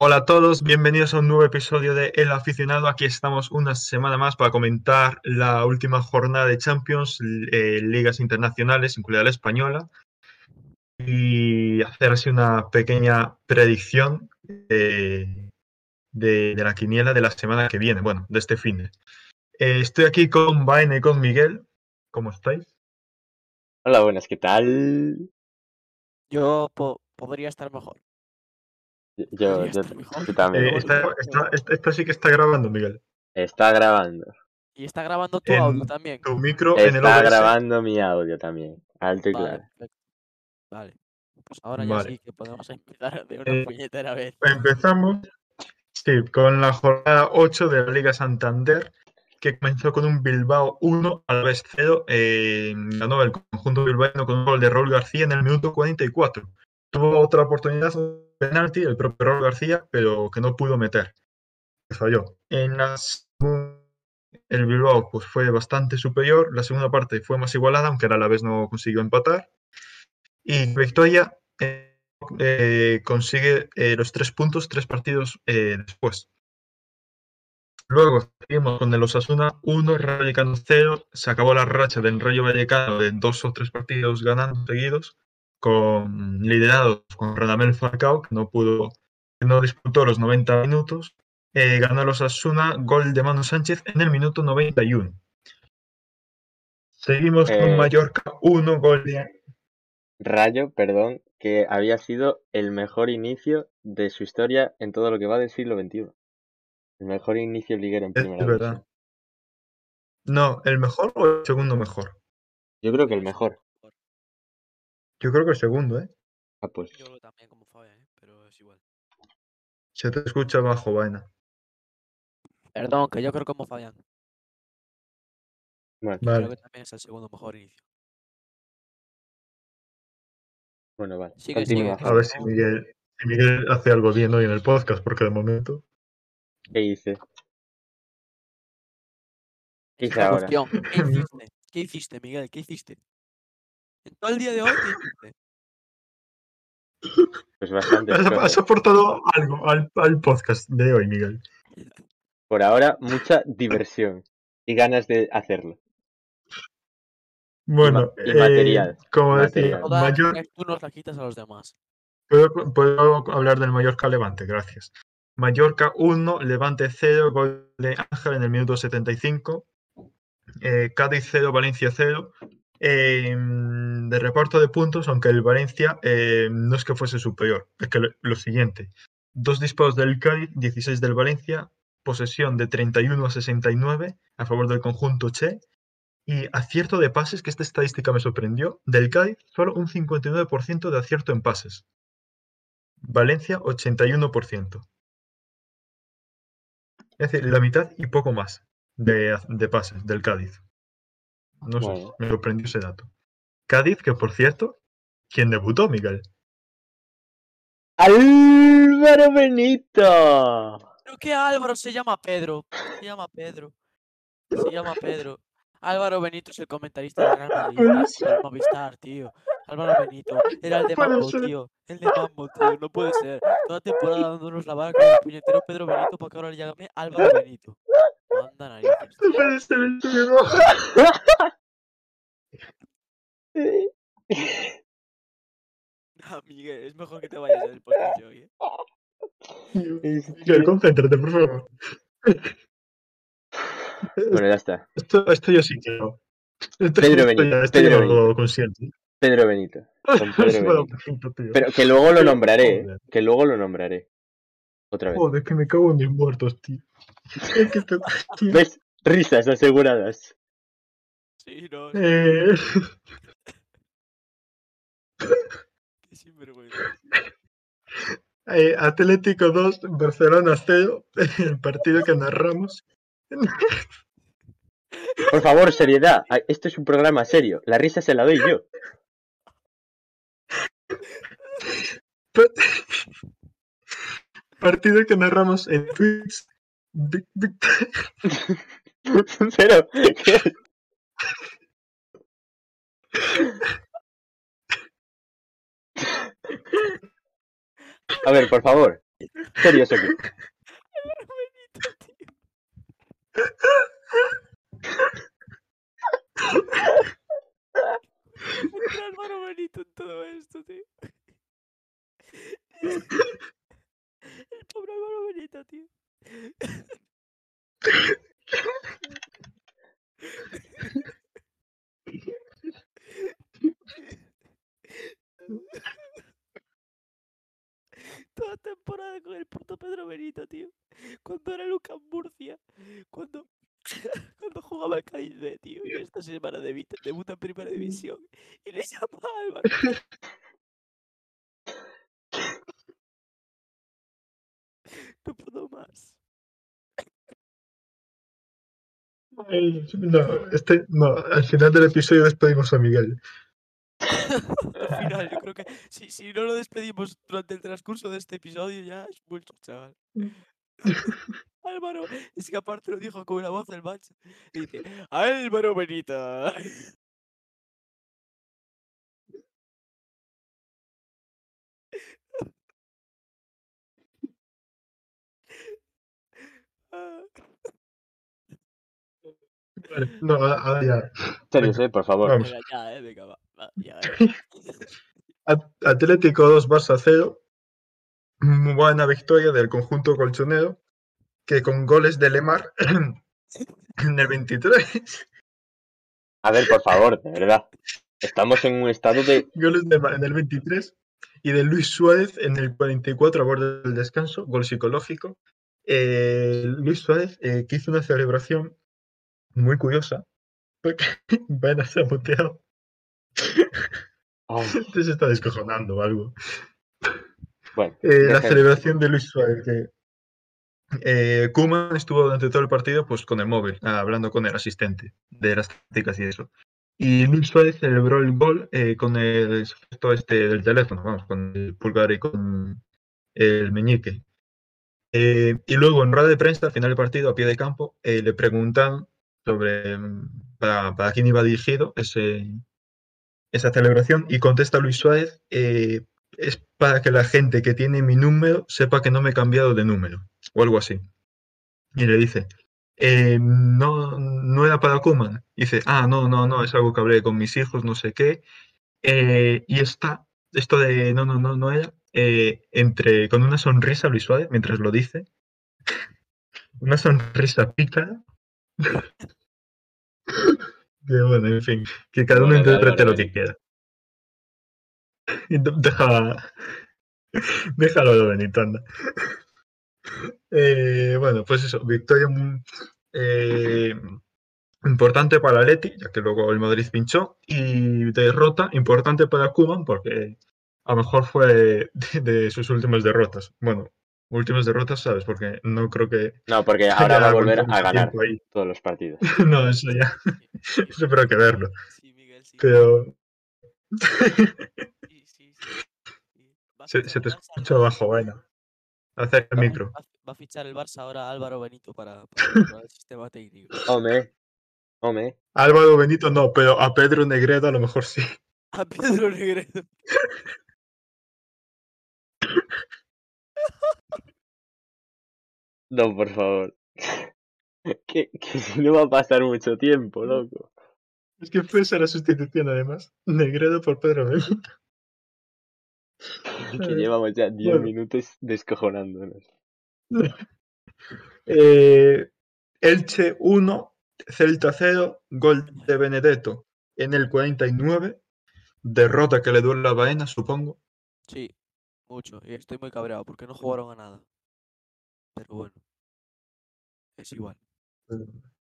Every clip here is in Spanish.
Hola a todos, bienvenidos a un nuevo episodio de El Aficionado. Aquí estamos una semana más para comentar la última jornada de Champions, eh, ligas internacionales, incluida la española, y hacer así una pequeña predicción eh, de, la quiniela de la semana que viene, bueno, de este fin de. Eh, estoy aquí con Vaina y con Miguel. ¿Cómo estáis? Hola, buenas, ¿qué tal? Yo podría estar mejor. Yo, yo, también. Eh, esto sí que está grabando, Miguel. Está grabando. Y está grabando tu audio también. Tu micro está en el grabando mi audio también. Alto y claro. Vale. Pues ahora ya sí que podemos empezar de una eh, puñetera vez. Empezamos sí, con la jornada 8 de la Liga Santander, que comenzó con un Bilbao 1 al vez 0. Eh, ganó el conjunto bilbaíno con un gol de Raúl García en el minuto 44. Tuvo otra oportunidad penalti el propio Raúl García, pero que no pudo meter. Falló. En el Bilbao pues, fue bastante superior. La segunda parte fue más igualada, aunque a la vez no consiguió empatar. Y Victoria eh, eh, consigue eh, los tres puntos, tres partidos después. Luego seguimos con el Osasuna 1, Rayo Vallecano 0. Se acabó la racha del Rayo Vallecano de dos o tres partidos ganando seguidos con liderados con Radamel Falcao, que no pudo, no disputó los 90 minutos, eh, ganó los Asuna, gol de Manu Sánchez en el minuto 91. Seguimos con eh, Mallorca 1, gol de... Rayo, perdón, que había sido el mejor inicio de su historia en todo lo que va del siglo XXI. El mejor inicio liguero en primera Es verdad. No, ¿el mejor o el segundo mejor? Yo creo que el mejor. Yo creo que el segundo, ¿eh? Ah, pues. Yo creo también como Fabián, ¿eh? pero es igual. Se te escucha bajo, vaina. Perdón, que yo creo como Fabián. Bueno, Creo que también es el segundo mejor inicio. bueno, vale. Sigue, Continúa. sigue. A ver si Miguel, si Miguel hace algo bien hoy en el podcast, porque de momento. ¿Qué hice? ¿Qué hice ahora? ¿Qué hiciste? ¿Qué hiciste, Miguel? ¿Qué hiciste? En todo el día de hoy, ¿qué hiciste? Pues bastante. Has, has aportado algo al, al podcast de hoy, Miguel. Por ahora, mucha diversión y ganas de hacerlo. Bueno, y material, eh, como material. decía, Mayor, tú nos la quitas a los demás. puedo, puedo hablar del Mallorca Levante, gracias. Mallorca 1, Levante 0, gol de Ángel en el minuto 75. Eh, Cádiz 0, Valencia 0. Eh, de reparto de puntos, aunque el Valencia eh, no es que fuese superior, es que lo, lo siguiente: dos disparos del Cádiz, 16 del Valencia, posesión de 31 a 69 a favor del conjunto Che, y acierto de pases, que esta estadística me sorprendió, del Cádiz solo un 59% de acierto en pases. Valencia 81%. Es decir, la mitad y poco más de, de pases del Cádiz. No sé, me sorprendió ese dato. Cádiz, que por cierto, ¿quién debutó, Miguel? Álvaro Benito. Creo que Álvaro se llama Pedro. Se llama Pedro. Se llama Pedro. Álvaro Benito es el comentarista de del Movistar, tío. Álvaro Benito. Era el de Mambo, tío. El de Mambo, tío. No puede ser. Toda temporada dándonos la vara con el puñetero Pedro Benito para que ahora le llame Álvaro Benito. Manda narices. No puede ser el tío. Miguel, es mejor que te vayas del podcast hoy, ¿eh? Miguel, concéntrate, por favor. Bueno, ya está. Esto, esto yo sí quiero. Esto, Pedro Benito, esto Pedro yo Benito. lo consiento. Pedro Benito. Con Pedro Es bueno, Benito. perfecto, tío. Pero que luego lo nombraré, ¿eh? Joder. Que luego lo nombraré. Otra vez. Joder, que me cago en mis muertos, tío. Es que. ¿Ves? Risas aseguradas. Sí, no. Eh, Qué sinvergüenza. eh, Atlético 2, Barcelona 0. El partido que narramos. Por favor, seriedad. Esto es un programa serio. La risa se la doy yo. Partido que narramos en ¿qué? A ver, por favor. Serio, serio. Entra Álvaro Benito en todo esto, tío. El pobre Álvaro Benito, tío. Toda temporada con el puto Pedro Benito, tío. Cuando era Lucas Murcia. Cuando, cuando jugaba el Cádiz tío. Y esta semana debuta, debuta en primera división. Y le llama a Álvaro. No puedo más. No, este, no, al final del episodio despedimos a Miguel. Al final, yo creo que si, si no lo despedimos durante el transcurso de este episodio, ya es mucho, chaval. Álvaro, es que aparte lo dijo con una voz del macho. Dice, Álvaro Benita. Ah, Vale, no, ahora ya. Por favor. Vamos. Venga, ya, eh, venga, va. va, ya, eh. At- Atlético 2, Barça 0. Muy buena victoria del conjunto colchonero, que con goles de Lemar en el 23. A ver, por favor, de verdad. Estamos en un estado de. Goles de Lemar en el 23 y de Luis Suárez en el 44 a borde del descanso, gol psicológico. Eh, Luis Suárez eh, que hizo una celebración muy curiosa, porque Vena se ha muteado, Ay, se está descojonando o algo. bueno, Eh, la celebración de Luis Suárez, que eh, Koeman estuvo durante todo el partido pues con el móvil, ah, hablando con el asistente de las tácticas y eso. Y Luis Suárez celebró el gol eh, con el gesto este del teléfono, vamos, con el pulgar y con el meñique. Eh, y luego en rueda de prensa, al final del partido, a pie de campo, eh, le preguntan sobre para, para quién iba dirigido ese, esa celebración y contesta Luis Suárez, eh, es para que la gente que tiene mi número sepa que no me he cambiado de número, o algo así. Y le dice, "Eh, no, no era para Koeman. Dice, ah, no, no, no, es algo que hablé con mis hijos, no sé qué. Eh, y está, esto de no, no, no, no era, entre, con una sonrisa Luis Suárez, mientras lo dice, una sonrisa pícara. que bueno, en fin, que cada uno interprete lo que quiera. Deja, déjalo de Benito, anda. Eh, bueno, pues eso, victoria muy eh, importante para el Atleti, ya que luego el Madrid pinchó, y derrota importante para Koeman, porque a lo mejor fue de, de sus últimas derrotas. Bueno, últimas derrotas, ¿sabes? Porque no creo que No, porque ahora va a volver a ganar ahí. todos los partidos. No, eso ya, eso pero hay que verlo. Sí, Miguel, sí. Pero Sí, sí, sí, se, te escucha ahora- bajo, bueno. Acerca el micro. Va, a fichar el Barça ahora a Álvaro Benito para, para el sistema técnico. Hombre, hombre. Álvaro Benito no, pero a Pedro Negredo a lo mejor sí. A Pedro Negredo. No, por favor. que, que si no va a pasar mucho tiempo, loco. Es que fue esa la sustitución además. Negredo por Pedro Benito. Que llevamos ya 10 bueno. minutos descojonándonos. Eh, Elche 1, Celta 0, gol de Benedetto en el 49. Derrota que le duele a Baena, supongo. Sí, mucho. Y estoy muy cabreado porque no jugaron a nada. Pero bueno. Es igual.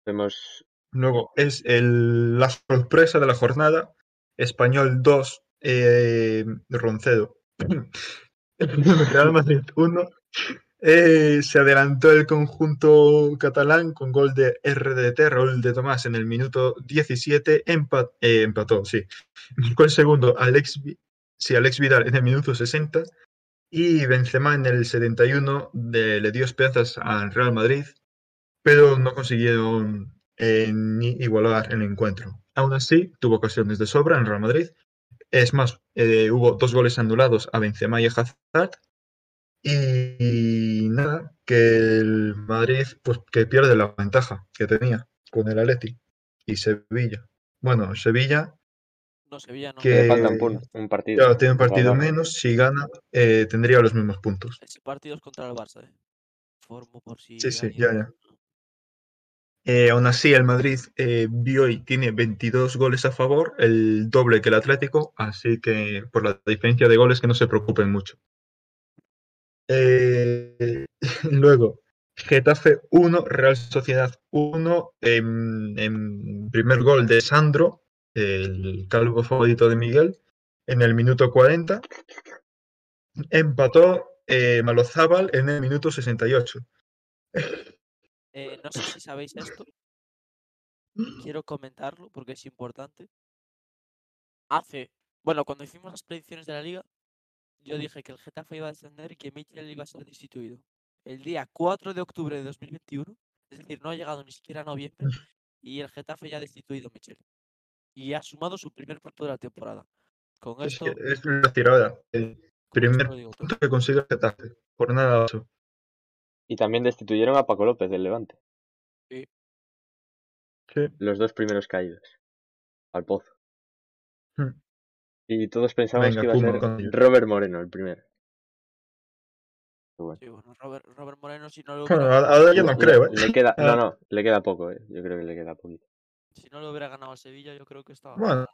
Hemos. Luego es el- la sorpresa de la jornada. Español 2, eh, Roncedo. Real Madrid 1. Eh, se adelantó el conjunto catalán con gol de RDT, Raúl de Tomás, en el minuto 17. empa- eh, empató, sí. Marcó el segundo Alex, sí, Alex Vidal en el minuto 60. Y Benzema en el 71 de- le dio esperanzas al Real Madrid, pero no consiguieron eh, ni igualar el encuentro. Aún así, tuvo ocasiones de sobra en Real Madrid. Es más, eh, hubo dos goles anulados a Benzema y a Hazard. Y nada, que el Madrid pues que pierde la ventaja que tenía con el Atleti y Sevilla. Bueno, Sevilla No, Sevilla no. que un, partido. claro, tiene un partido menos, si gana eh, tendría los mismos puntos. Ese partido es contra el Barça, ¿eh? Formo por si. Sí, sí, ya, ya. Eh, aún así, el Madrid eh, hoy tiene 22 goles a favor, el doble que el Atlético, así que por la diferencia de goles que no se preocupen mucho. Eh, luego, Getafe 1, Real Sociedad 1, en, en primer gol de Sandro, el calvo favorito de Miguel, en el minuto 40. Empató Malozábal en el minuto 68. Eh, no sé si sabéis esto. Quiero comentarlo porque es importante. Hace. Bueno, cuando hicimos las predicciones de la liga, yo dije que el Getafe iba a descender y que Michel iba a ser destituido. El día 4 de octubre de 2021, es decir, no ha llegado ni siquiera a noviembre, y el Getafe ya ha destituido a Michel. Y ha sumado su primer punto de la temporada. Con Es, esto, que es la tirada. El primer punto que consigue el Getafe. Por nada ocho. Y también destituyeron a Paco López del Levante. Sí. Los dos primeros caídos. Al pozo. Hmm. Y todos pensábamos que iba a ser. Robert Moreno el primero. Bueno. Sí, bueno, Robert, Robert Moreno, si no lo Bueno, hubiera, ahora yo Le- no creo, ¿eh? Le queda, no, Ah. no, le queda poco, eh. Yo creo que le queda poquito. si no lo hubiera ganado al Sevilla, yo creo que estaba. Bueno.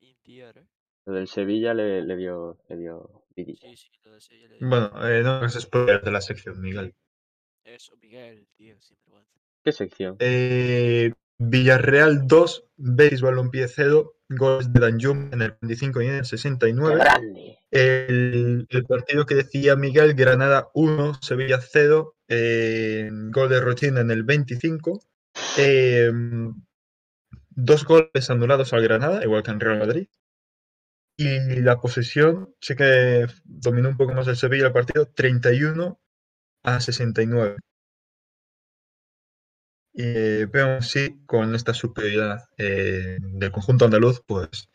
Intier, ¿eh? Lo del Sevilla le, le dio, le dio vidilla. Sí, sí, lo de Sevilla le dio. Bueno, eh, no hagas spoiler de la sección, Miguel. Eso, Miguel, tío, sin vergüenza. ¿Qué sección? Eh, Villarreal 2, Betis Balompié 0, goles de Danjum en el 25 y en el ¡Qué 69. grande! El, el partido que decía Miguel, Granada 1, Sevilla 0, eh, gol de Rochina en el 25. eh, dos goles anulados al Granada, igual que en Real Madrid. Y la posesión, sí que dominó un poco más el Sevilla el partido, 31 a 69. Y eh, veo sí, con esta superioridad eh, del conjunto andaluz, pues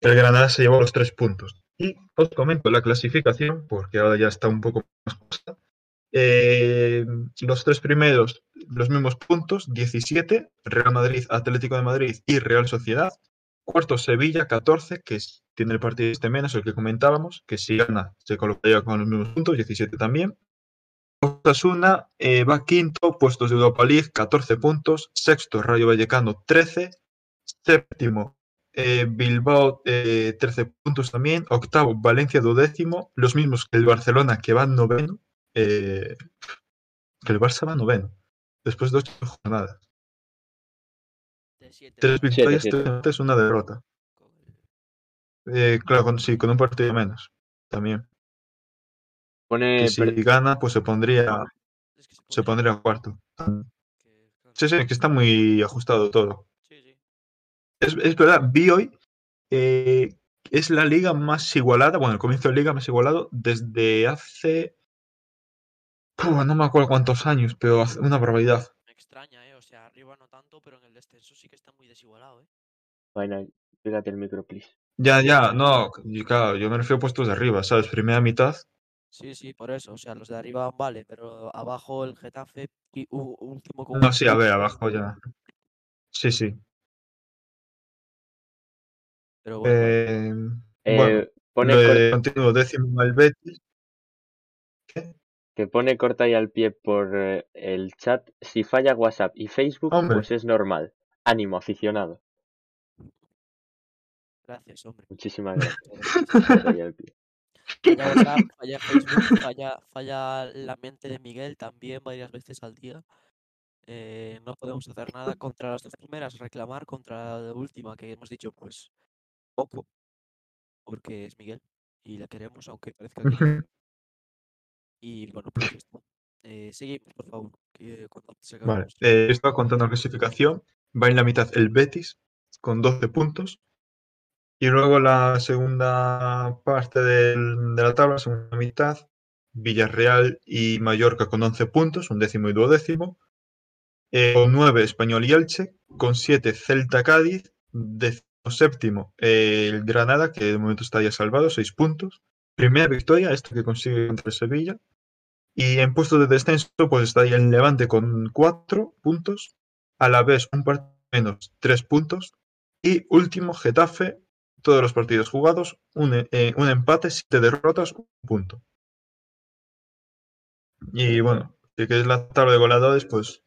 el Granada se llevó los tres puntos. Y os comento la clasificación, porque ahora ya está un poco más justa. Eh, los tres primeros, los mismos puntos, 17, Real Madrid, Atlético de Madrid y Real Sociedad. Cuarto, Sevilla, 14, que es- tiene el partido este menos, el que comentábamos, que si gana se colocaría con los mismos puntos, 17 también. Osasuna eh, va quinto, puestos de Europa League, 14 puntos. Sexto, Rayo Vallecano, 13. Séptimo, eh, Bilbao, eh, 13 puntos también. Octavo, Valencia, duodécimo. Los mismos que el Barcelona, que va noveno. eh, que el Barça va noveno. Después de ocho jornadas. De siete, Tres victorias, siete. tres empates, una derrota. Eh, claro, con, sí, con un partido menos. También. Pone Que si gana, pues se pondría, Es que se, se pondría cuarto. Sí, sí, que está muy ajustado todo. sí, sí. Es, es verdad, vi hoy, eh, es la liga más igualada, bueno, el comienzo de liga más igualado desde hace, Puh, no me acuerdo cuántos años, pero hace una barbaridad. Me extraña, ¿eh? O sea, arriba no tanto, pero en el descenso sí que está muy desigualado, ¿eh? Vaina, pégate el micro, please. Ya, ya, no, y claro, yo me refiero a puestos de arriba, ¿sabes? Primera mitad, Sí, sí, por eso. O sea, los de arriba vale, pero abajo el Getafe y u- último con no, un sí, a ver, abajo ya. Sí, sí. Pero bueno, Eh, Eh, bueno, pone de continuo décimo el Betis. que pone corta y al pie por eh, el chat. Si falla WhatsApp y Facebook, Hombre. pues es normal. Ánimo, aficionado. Gracias, hombre. Muchísimas gracias. Falla WhatsApp, falla Facebook, falla, falla la mente de Miguel también varias veces al día. Eh, no podemos hacer nada contra las dos primeras, reclamar contra la última que hemos dicho, pues poco, porque es Miguel y la queremos, aunque parezca que. Y bueno, pues ya está. Eh, seguimos, por favor. Que cuando se Vale, eh, estaba contando la clasificación. Va en la mitad el Betis con 12 puntos. Y luego la segunda parte del- de la tabla, segunda mitad, Villarreal y Mallorca con 11 puntos, un décimo y duodécimo. Eh, con 9 Español y Elche, con 7 Celta Cádiz, décimo séptimo eh, el Granada, que de momento está ya salvado, 6 puntos. primera victoria, esta que consigue contra Sevilla. Y en puesto de descenso, pues está ahí el Levante con cuatro puntos, a la vez un partido menos, tres puntos. Y último, Getafe, todos los partidos jugados, un, eh, un empate, siete derrotas, un punto. Y bueno, si queréis la tabla de goleadores, pues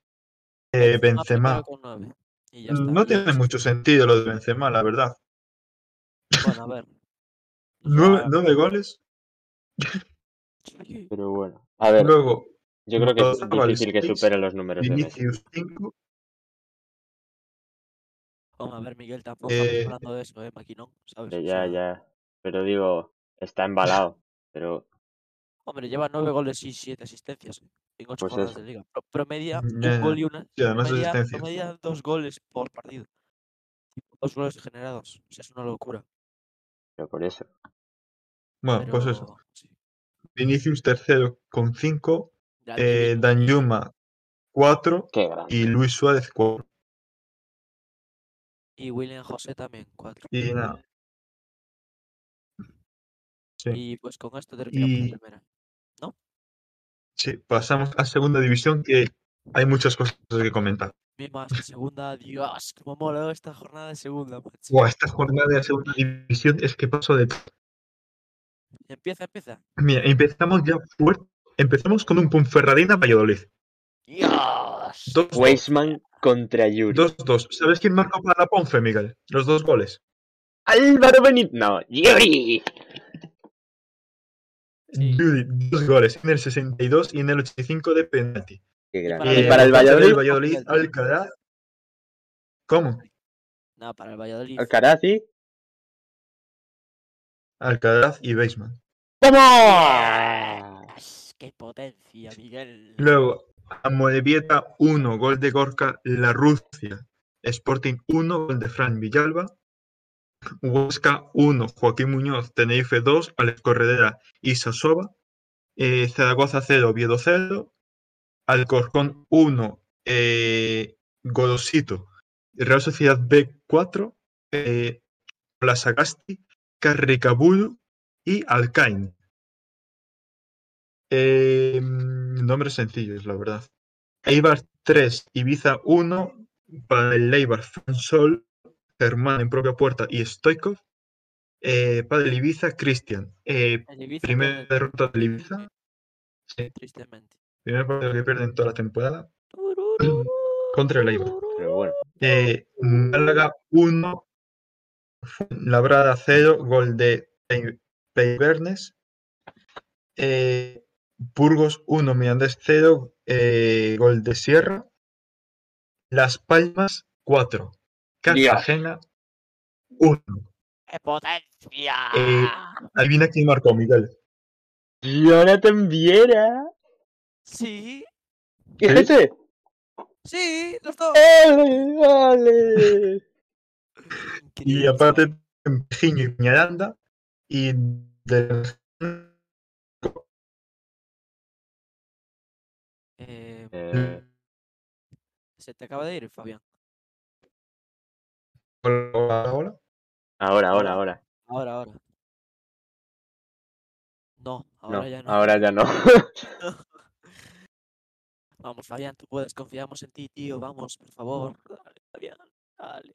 eh, Benzema. está, No tiene mucho sentido lo de Benzema, la verdad. Bueno, a ver. Nueve, goles. Pero bueno. A ver, Luego, yo creo que es difícil que supere los números de Messi. Vinicius 5. Hombre, a ver, Miguel, tampoco Eh, estamos hablando de eso, ¿eh, maquinón? ¿Sabes? O ya, ya. Pero digo, está embalado. Pero Hombre, lleva nueve goles y siete asistencias ¿eh? en ocho Pues jornadas de liga. Pro- Promedia un gol y una. Además promedia, promedia dos goles por partido. Dos goles generados. O sea, es una locura. pero por eso. Bueno, Pero, pues eso. sí, Vinicius tercero con 5. grande Eh. Danjuma 4. Qué grande. Y Luis Suárez 4. Y William José también, cuatro. Y nada. Sí. Y pues con esto terminamos Y- la primera. Sí, pasamos a segunda división que hay muchas cosas que comentar. Mi más segunda, Dios, cómo mola esta jornada de segunda, macho. Buah, esta jornada de segunda división es que pasó de. Empieza, empieza. Mira, empezamos ya fuerte. Empezamos con un Ponferradina Valladolid. Dios. 2-2. Weisman contra Yuri. 2-2. ¿Sabes quién marcó para la Ponfe, Miguel? Los dos goles. Álvaro Benítez. No, Yuri. Sí. Yuri, dos goles en el 62 y en el 85 de penalti. Qué grande. para Y el para el Valladolid, Valladolid. Alcaraz. ¿Cómo? Nada, para el Valladolid. Alcaraz y. Alcaraz y Beisman. ¡Vamos! ¡Qué potencia, Miguel! Luego, Amorebieta 1, gol de Gorka La Rusia. Sporting 1, gol de Fran Villalba. Huesca 1, Joaquín Muñoz, Tenerife 2, Alex Corredera y Sasova. Eh, Zaragoza 0, Oviedo 0. Alcorcón 1, eh, Godosito. Real Sociedad B 4, eh, Plasagasti, Carricaburu y Alcain. Eh, nombres sencillos, la verdad. Eibar 3, Ibiza 1, para el Eibar, Sol, Germán en propia puerta y Stoikov. Eh, para el Ibiza, Cristian. Eh, primera derrota del Ibiza. Sí, tristemente. primer partido que pierden toda la temporada. Contra el Eibar. Pero bueno. Eh, Málaga 1, Labrada 0, gol de Pei- Peibernes. Eh, Burgos 1, Mirandés 0, eh, gol de Sierra. Las Palmas 4, Cartagena 1. ¡Qué potencia! Eh, Adivina quién marcó, Miguel. Jonathan Viera. Sí, ¿Qué es ¿Sí? ese? sí, los dos. ¡Ole! ¡Ole! Y aparte, Pejiño y Miranda. Y de Eh, Eh, se te acaba de ir, Fabián. ahora. ahora, ahora, ahora. Ahora, ahora. No, ahora No, ya no. ahora ya no. Vamos, Fabián, tú puedes, confiamos en ti, tío. Vamos, por favor. Dale, Fabián. Dale.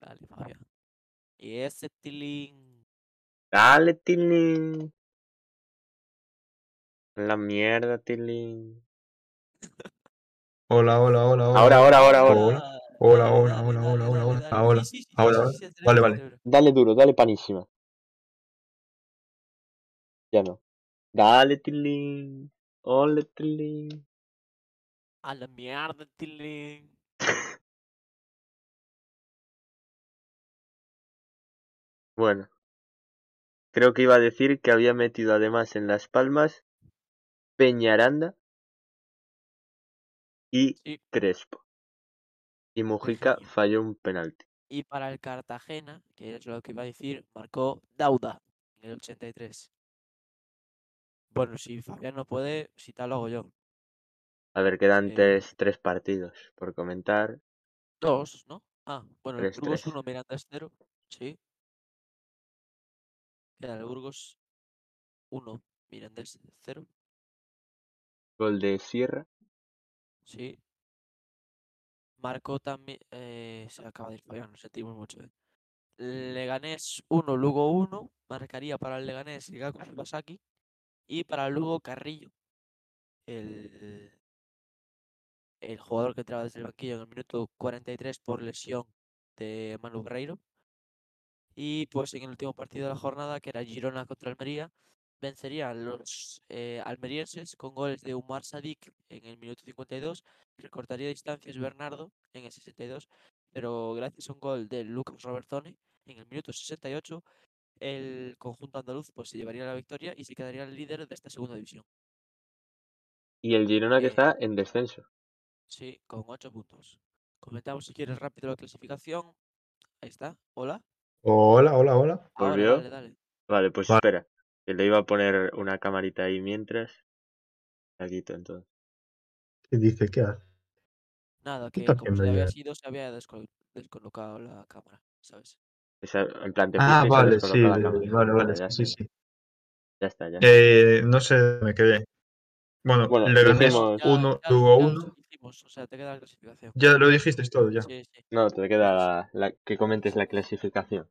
Dale, Fabián. Y ese tilín. Dale, Tilín. La mierda, Tilín. Hola, hola, hola, hola. Ahora, ahora, ahora, ahora. Hola. Hola, hola, hola, hola, hola, ahora, ahora, Vale, vale. Dale duro, dale panísima. Ya no. Dale, Tilín. Ole, Tilín. A la mierda, tilín. Bueno. Creo que iba a decir que había metido además en Las Palmas Peñaranda y Sí. Crespo. Y Mujica falló un penalti. Y para el Cartagena, que es lo que iba a decir, marcó Dauda en el 83. Bueno, si Fabián no puede, si tal lo hago yo. A ver, quedan Eh. tres, tres partidos por comentar. Dos, ¿no? Ah, bueno, el Tres, Burgos tres. 1, Miranda 0. Sí. Queda el Burgos 1, Mirandés 0. Gol de Sierra. Sí. Marcó también. Eh, se acaba de ir Fabián, lo sentimos mucho. eh. Leganés 1, Lugo 1. Marcaría para el Leganés Gaku Shibasaki. Y para Lugo Carrillo. El, el jugador que entraba desde el banquillo en el minuto 43 por lesión de Manu Guerreiro. Y pues en el último partido de la jornada, que era Girona contra Almería, vencerían los eh, almerienses con goles de Umar Sadik en el minuto 52, recortaría distancias Bernardo en el 62, pero gracias a un gol de Lucas Robertone en el minuto 68, el conjunto andaluz pues se llevaría la victoria y se quedaría el líder de esta segunda división. Y el Girona que Eh, está en descenso. Sí, con 8 puntos. Comentamos si quieres rápido la clasificación. Ahí está. Hola. Hola, hola, hola. Ahora, ¿Volvió? dale, dale. Vale, pues Vale. espera. Que le iba a poner una camarita ahí mientras. La quito entonces. ¿Qué dice? ¿Qué hace? Nada, ¿Qué que como había sido, se había descol- descolocado la cámara, ¿sabes? Esa- en plan, te Ah, vale, sí, vale, vale, Vale, ya sí, está. sí. Ya está, ya. Eh, no sé, me quedé. Bueno, Bueno, dijimos- Ya- 1, ya- Lugo ya 1. lo hicimos, o sea, te queda la clasificación. Ya lo dijiste todo, ya. Sí, sí. No, te queda la, la- que comentes la clasificación.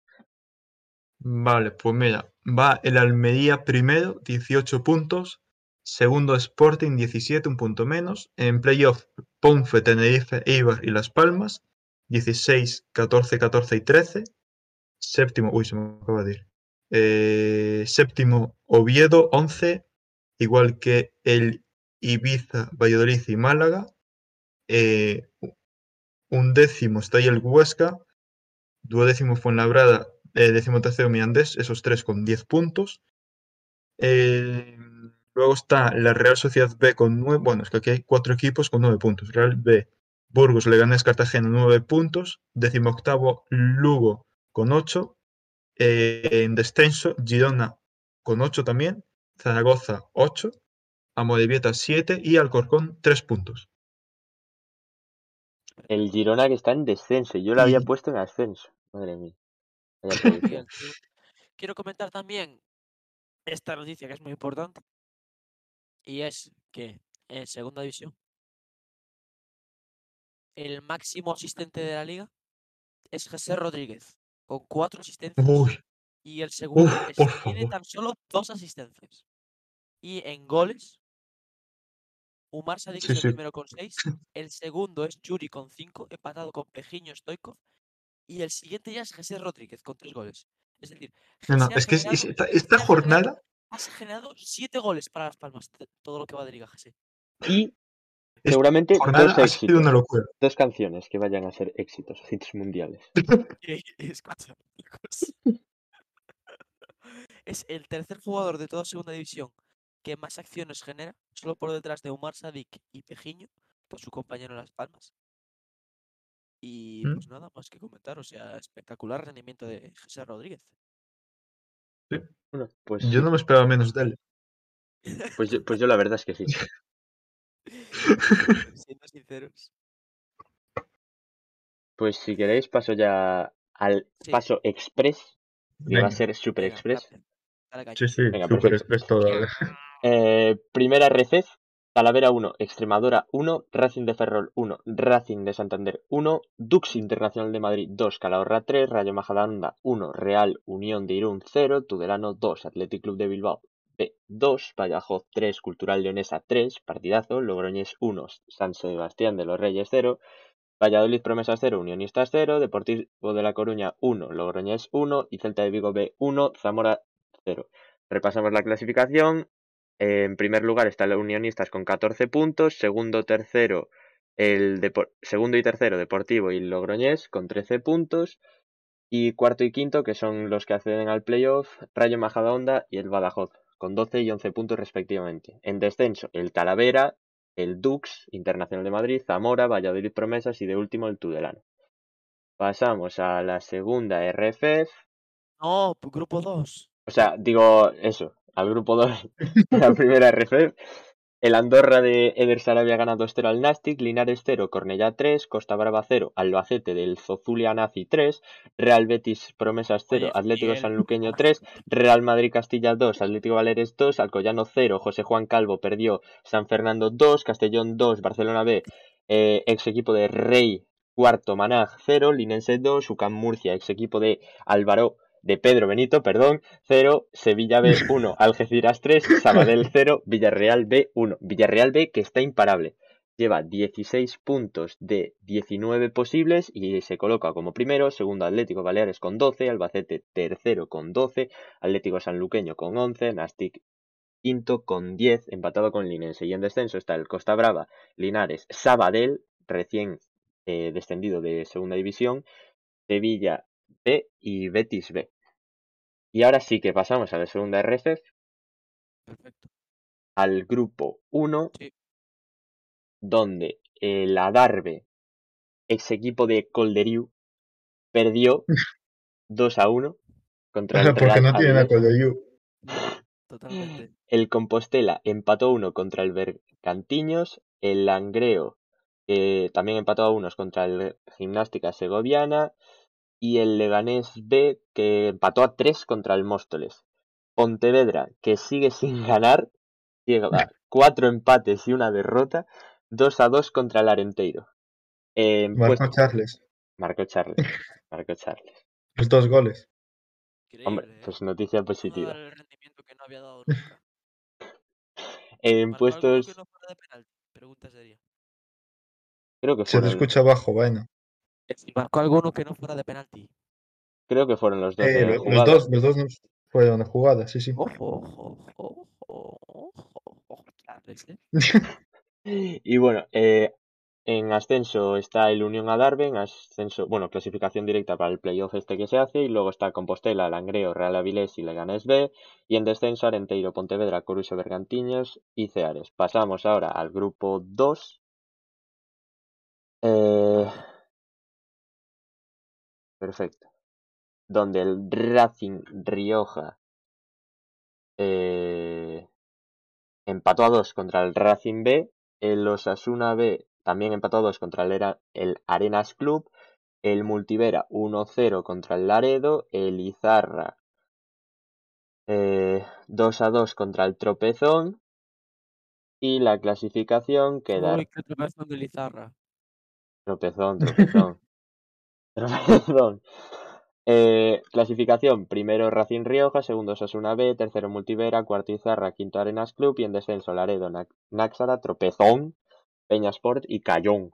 Vale, pues mira, va el Almería primero, 18 puntos. Segundo Sporting, 17, un punto menos. En playoff, Ponfe, Tenerife, Eibar y Las Palmas, 16, 14, 14 y 13. Séptimo, uy, se me acaba de ir. Eh, séptimo, Oviedo, 11, igual que el Ibiza, Valladolid y Málaga. Eh, un décimo está ahí el Huesca, duodécimo Fuenlabrada, eh, décimo tercero Mirandés, esos tres con 10 puntos. Eh, luego está la Real Sociedad B con 9, bueno, es que aquí hay cuatro equipos con 9 puntos. Real B, Burgos, Leganés, Cartagena, 9 puntos. Décimo octavo Lugo con 8. Eh, en descenso, Girona con 8 también. Zaragoza 8. Amorebieta 7 y Alcorcón 3 puntos. El Girona que está en descenso. Yo lo había puesto en ascenso. Madre mía. Quiero comentar también esta noticia que es muy importante. Y es que en segunda división, el máximo asistente de la liga es José Rodríguez, con cuatro asistencias. Uy, Y el segundo Uf, es- por tiene favor. tan solo dos asistencias. Y en goles, Umar Sadik Sí, es el sí. primero con seis. El segundo es Yuri con cinco, empatado con Pejiño Stoikov. Y el siguiente ya es José Rodríguez con tres goles. Es decir, no, no, Jesse ha es que es- generado- esta, Jesse esta ha generado- jornada has generado siete goles para Las Palmas, todo lo que va de Liga Jesse. Y Esta seguramente dos ha sido éxitos. una locura. Dos canciones que vayan a ser éxitos, hits mundiales. Cosa. Es el tercer jugador de toda segunda división que más acciones genera, solo por detrás de Umar Sadik y Pejiño, es su compañero en Las Palmas. Y Mm. pues nada más que comentar, o sea, espectacular rendimiento de José Rodríguez. Bueno, pues, Yo no me esperaba menos de él. pues, yo, pues yo la verdad es que sí. Siendo sinceros. Pues si queréis paso ya al Sí. paso express, que va a ser super express. sí, sí, Venga, Super perfecto. Express todo. Eh, primera RCEF, Talavera 1, Extremadura 1, Racing de Ferrol 1, Racing de Santander 1, Dux Internacional de Madrid 2, Calahorra 3, Rayo Majadahonda 1, Real Unión de Irún 0, Tudelano 2, Athletic Club de Bilbao B 2, Badajoz 3, Cultural Leonesa 3, partidazo, Logroñés 1, San Sebastián de los Reyes 0, Valladolid Promesas 0, Unionistas 0, Deportivo de La Coruña 1, Logroñés 1 y Celta de Vigo B 1, Zamora 0. Repasamos la clasificación. En primer lugar está el Unionistas con 14 puntos, segundo, tercero, el Depor- segundo y tercero Deportivo y Logroñés con 13 puntos y cuarto y quinto, que son los que acceden al playoff, Rayo Majadahonda y el Badajoz, con 12 y 11 puntos respectivamente. En descenso, el Talavera, el Dux, Internacional de Madrid, Zamora, Valladolid Promesas y de último el Tudelano. Pasamos a la segunda RFF, No, grupo 2. o sea, digo eso, al grupo 2 de la primera RFF. El Andorra de Eder Sarabia gana 2-0 al Nastic, Linares 0, Cornellá 3, Costa Brava 0, Albacete del Zozulia Nazi 3, Real Betis Promesas 0, Oye, Atlético Sanluqueño ah, 3, Real Madrid Castilla 2, Atlético Valeres 2, Alcoyano 0, José Juan Calvo perdió San Fernando 2, Castellón 2, Barcelona B, eh, ex equipo de Rey cuarto Manag 0, Linense 2, UCAM Murcia, ex equipo de Álvaro de Pedro Benito, perdón, 0, Sevilla B 1, Algeciras 3, Sabadell 0, Villarreal B 1. Villarreal B que está imparable. Lleva 16 puntos de 19 posibles y se coloca como primero, segundo Atlético Baleares con 12, Albacete tercero con 12, Atlético Sanluqueño con 11, Nastic quinto con 10, empatado con Linense. Y en descenso está el Costa Brava, Linares, Sabadell, recién eh, descendido de segunda división, Sevilla B y Betis B. Y ahora sí que pasamos a la segunda RFF, Perfecto. al grupo 1, Sí. donde el Adarve, ex equipo de Colderiu, perdió 2 a 1 contra el Porque Real no tienen a. Colderiu. Totalmente. El Compostela empató 1 contra el Bergantiños, el Langreo eh, también empató a unos contra el Gimnástica Segoviana y el Leganés B que empató a 3 contra el Móstoles. Pontevedra, que sigue sin ganar, lleva cuatro empates y una derrota, 2 a 2 contra el Arenteiro. Eh, pues- Marco Charles. Marco Charles. Marco Charles. Los dos goles. Increíble, Hombre, ¿eh? pues noticia Vino a positiva. dar el rendimiento que no había dado nunca. En ¿Marcó alguno puestos, que no fuera de penalti? Pregunta seria. creo que Se te fueron, escucha bajo, bueno. Si marcó alguno que no fuera de penalti. creo que fueron los dos Eh, los, dos, los dos nos fueron de jugada, sí, sí. Ojo, ojo, ojo, ojo, ojo, ojo, Charles, ¿eh? Y bueno, eh, en ascenso está el Unión Adarve, en ascenso, bueno, clasificación directa para el playoff este que se hace, y luego está Compostela, Langreo, Real Avilés y Leganés B, y en descenso Arenteiro, Pontevedra, Coruso, Bergantiños y Ceares. Pasamos ahora al grupo 2. Eh, perfecto. Donde el Racing Rioja eh, empató a 2 contra el Racing B, el Osasuna B también empató a 2 contra el, Era- el Arenas Club, el Multivera 1-0 contra el Laredo, el Izarra eh, 2 a 2 contra el Tropezón y la clasificación queda Uy, qué tropezón de Lizarra. Tropezón, tropezón. tropezón. Eh, clasificación, primero Racing Rioja, segundo Osasuna B, tercero Multivera, cuarto Izarra, quinto Arenas Club. Y en descenso Laredo, Náxara, Tropezón, Peña Sport y Cayón.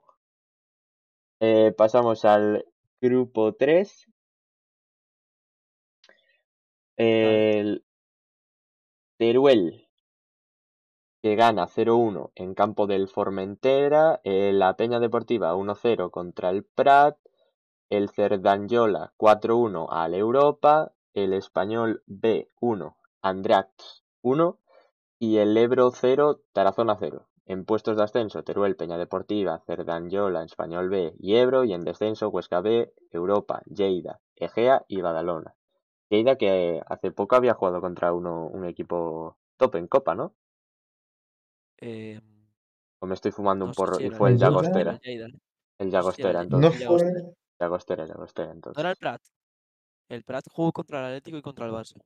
Eh, pasamos al grupo 3. El Teruel que gana 0-1 en campo del Formentera, eh, la Peña Deportiva 1-0 contra el Prat, el Cerdanyola 4-1 al Europa, el Español B1 Andrax 1 y el Ebro 0 Tarazona 0. En puestos de ascenso Teruel, Peña Deportiva, Cerdanyola, Español B y Ebro y en descenso Huesca B, Europa, Lleida, Egea y Badalona. Lleida que hace poco había jugado contra uno, un equipo top en Copa, ¿no? Eh, O me estoy fumando un no porro si y fue el. Llagostera. El Llagostera, entonces. No ya fue. Hostia. Llagostera, Llagostera, ¿No entonces. era el Prat? El Prat jugó contra el Atlético y contra el Barça.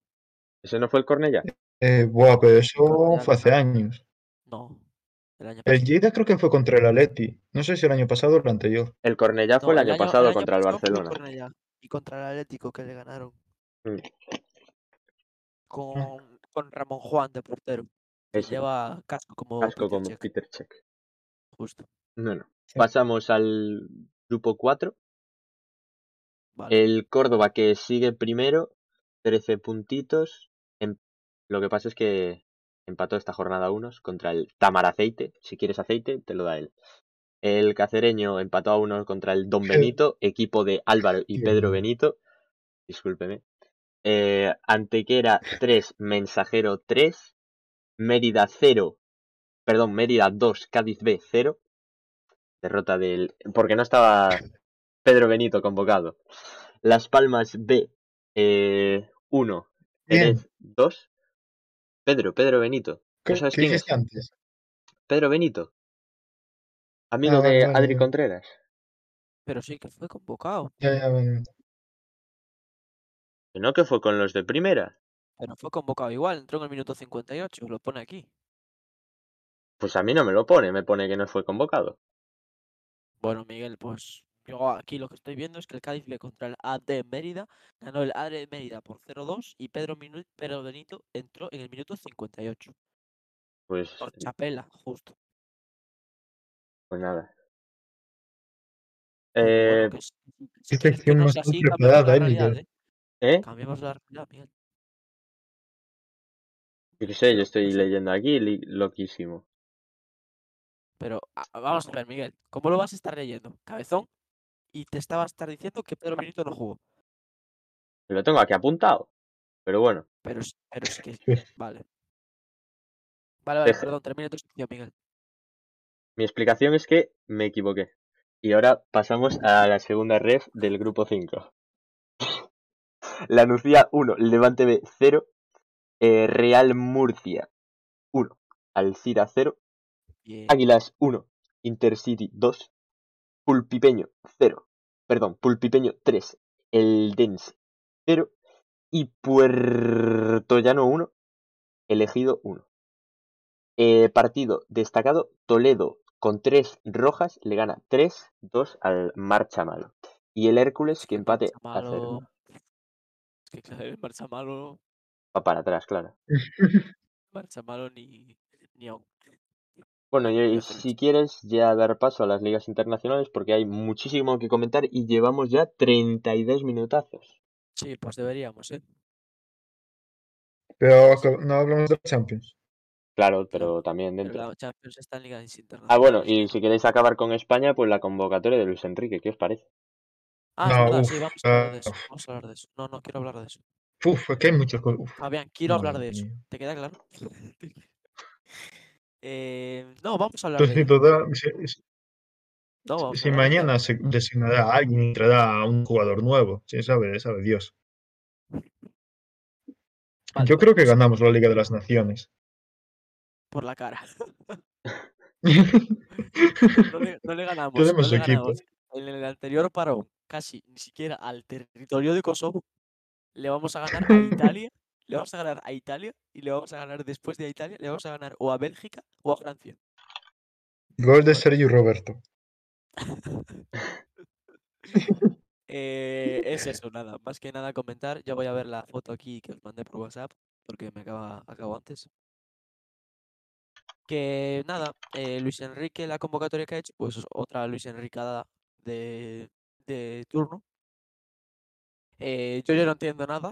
¿Ese no fue el Cornellá? Eh, buah, pero eso fue hace años. No, el año El pasado. Lleida creo que fue contra el Atleti. No sé si el año pasado o el anterior. El Cornellá fue No, el año pasado contra el Barcelona. Cornellá y contra el Atlético que le ganaron. Mm. Con, con Ramón Juan de portero. Que Ese. lleva casco como Casco Peter como Peter Check. justo. No, no. Sí. Pasamos al grupo 4. Vale. El Córdoba que sigue primero, 13 puntitos. Em- Lo que pasa es que empató esta jornada unos contra el Tamaraceite. Si quieres aceite, te lo da él. El Cacereño empató a unos contra el Don. Benito, equipo de Álvaro y Pedro. Benito. Discúlpeme. Eh, Antequera 3, Mensajero 3. Mérida 0. Perdón, Mérida 2, Cádiz B 0. Derrota del. Porque no estaba Pedro Benito convocado. Las Palmas B eh, 1, Bien. Jerez 2. Pedro, Pedro Benito. ¿Qué, ¿No sabes qué quién es? dijiste antes? Pedro Benito. Amigo Ah, de vale, Adri. Contreras. Pero sí que fue convocado. Ya, ya, vale. Que no que fue con los de primera. Pero fue convocado igual, entró en el minuto 58, lo pone aquí. Pues a mí no me lo pone, me pone que no fue convocado. Bueno, Miguel, pues yo aquí lo que estoy viendo es que el Cádiz le contra el AD Mérida, ganó el AD Mérida por 0-2 y Pedro, Minu- Pedro Benito entró en el minuto 58. Pues, Por Chapela, justo. pues nada. Eh, bueno, que si- si- si Qué quieres que sección no más sea así, mal cambiamos la ¿eh, realidad, Miguel? ¿eh? ¿eh? Cambiamos la realidad, Miguel. Yo qué sé, yo estoy leyendo aquí, li- loquísimo. Pero vamos a ver, Miguel, ¿cómo lo vas a estar leyendo? Cabezón. Y te estaba estar diciendo que Pedro Benito no jugó. Lo tengo aquí apuntado. Pero bueno, Pero, pero es que. Vale. Vale, vale, perdón, termina tu sección, Miguel. mi explicación es que me equivoqué. Y ahora pasamos a la segunda ref del grupo 5. La Nucía 1, Levante B 0, eh, Real Murcia 1, Alcira 0, Bien. Águilas 1, Intercity 2, Pulpipeño 0, perdón, Pulpipeño 3, Eldense 0 y Puerto Llano 1, Elegido 1. Eh, partido destacado, Toledo con 3 rojas le gana 3-2 al Marcha Malo. Y el Hércules Es que empate a 0. malo. Es que claro, el marcha malo. Va para atrás, claro. Marcha malo ni. Ni aún. Bueno, y, si quieres ya dar paso a las ligas internacionales porque hay muchísimo que comentar y llevamos ya 32 minutazos. Sí, pues deberíamos, ¿eh? Pero no hablamos de la Champions. Claro, pero también Pero dentro. la Champions está en ligas internacionales. Ah, bueno, y si queréis acabar con España, pues la convocatoria de Luis Enrique, ¿qué os parece? Ah, es No, verdad, uf, sí, vamos a hablar de ah, eso. Vamos a hablar de eso. No, no quiero hablar de eso. Uf, es que hay muchas cosas. Uf, Fabián, quiero hablar de eso. mía. ¿Te queda claro? Eh, no, vamos a hablar de si, total- si- si- No, si mañana se designará a alguien y traerá a un jugador nuevo, sí, sabe, sabe Dios. Vale, Yo creo que pues, ganamos la Liga de las Naciones. por la cara. No le, no le ganamos. No Tenemos le equipo. ganamos. En el anterior parón, casi ni siquiera al territorio de Kosovo. Le vamos a ganar a Italia. Le vamos a ganar a Italia. Y le vamos a ganar después de Italia. Le vamos a ganar o a Bélgica o a Francia. Gol de Sergio Roberto. Eh, es eso, nada. Más que nada comentar. Yo voy a ver la foto aquí que os mandé por WhatsApp. Porque me acaba, acabo antes. Que nada, eh, Luis Enrique, la convocatoria que ha hecho, pues es otra Luis Enricada de, de turno. Eh, yo ya no entiendo nada.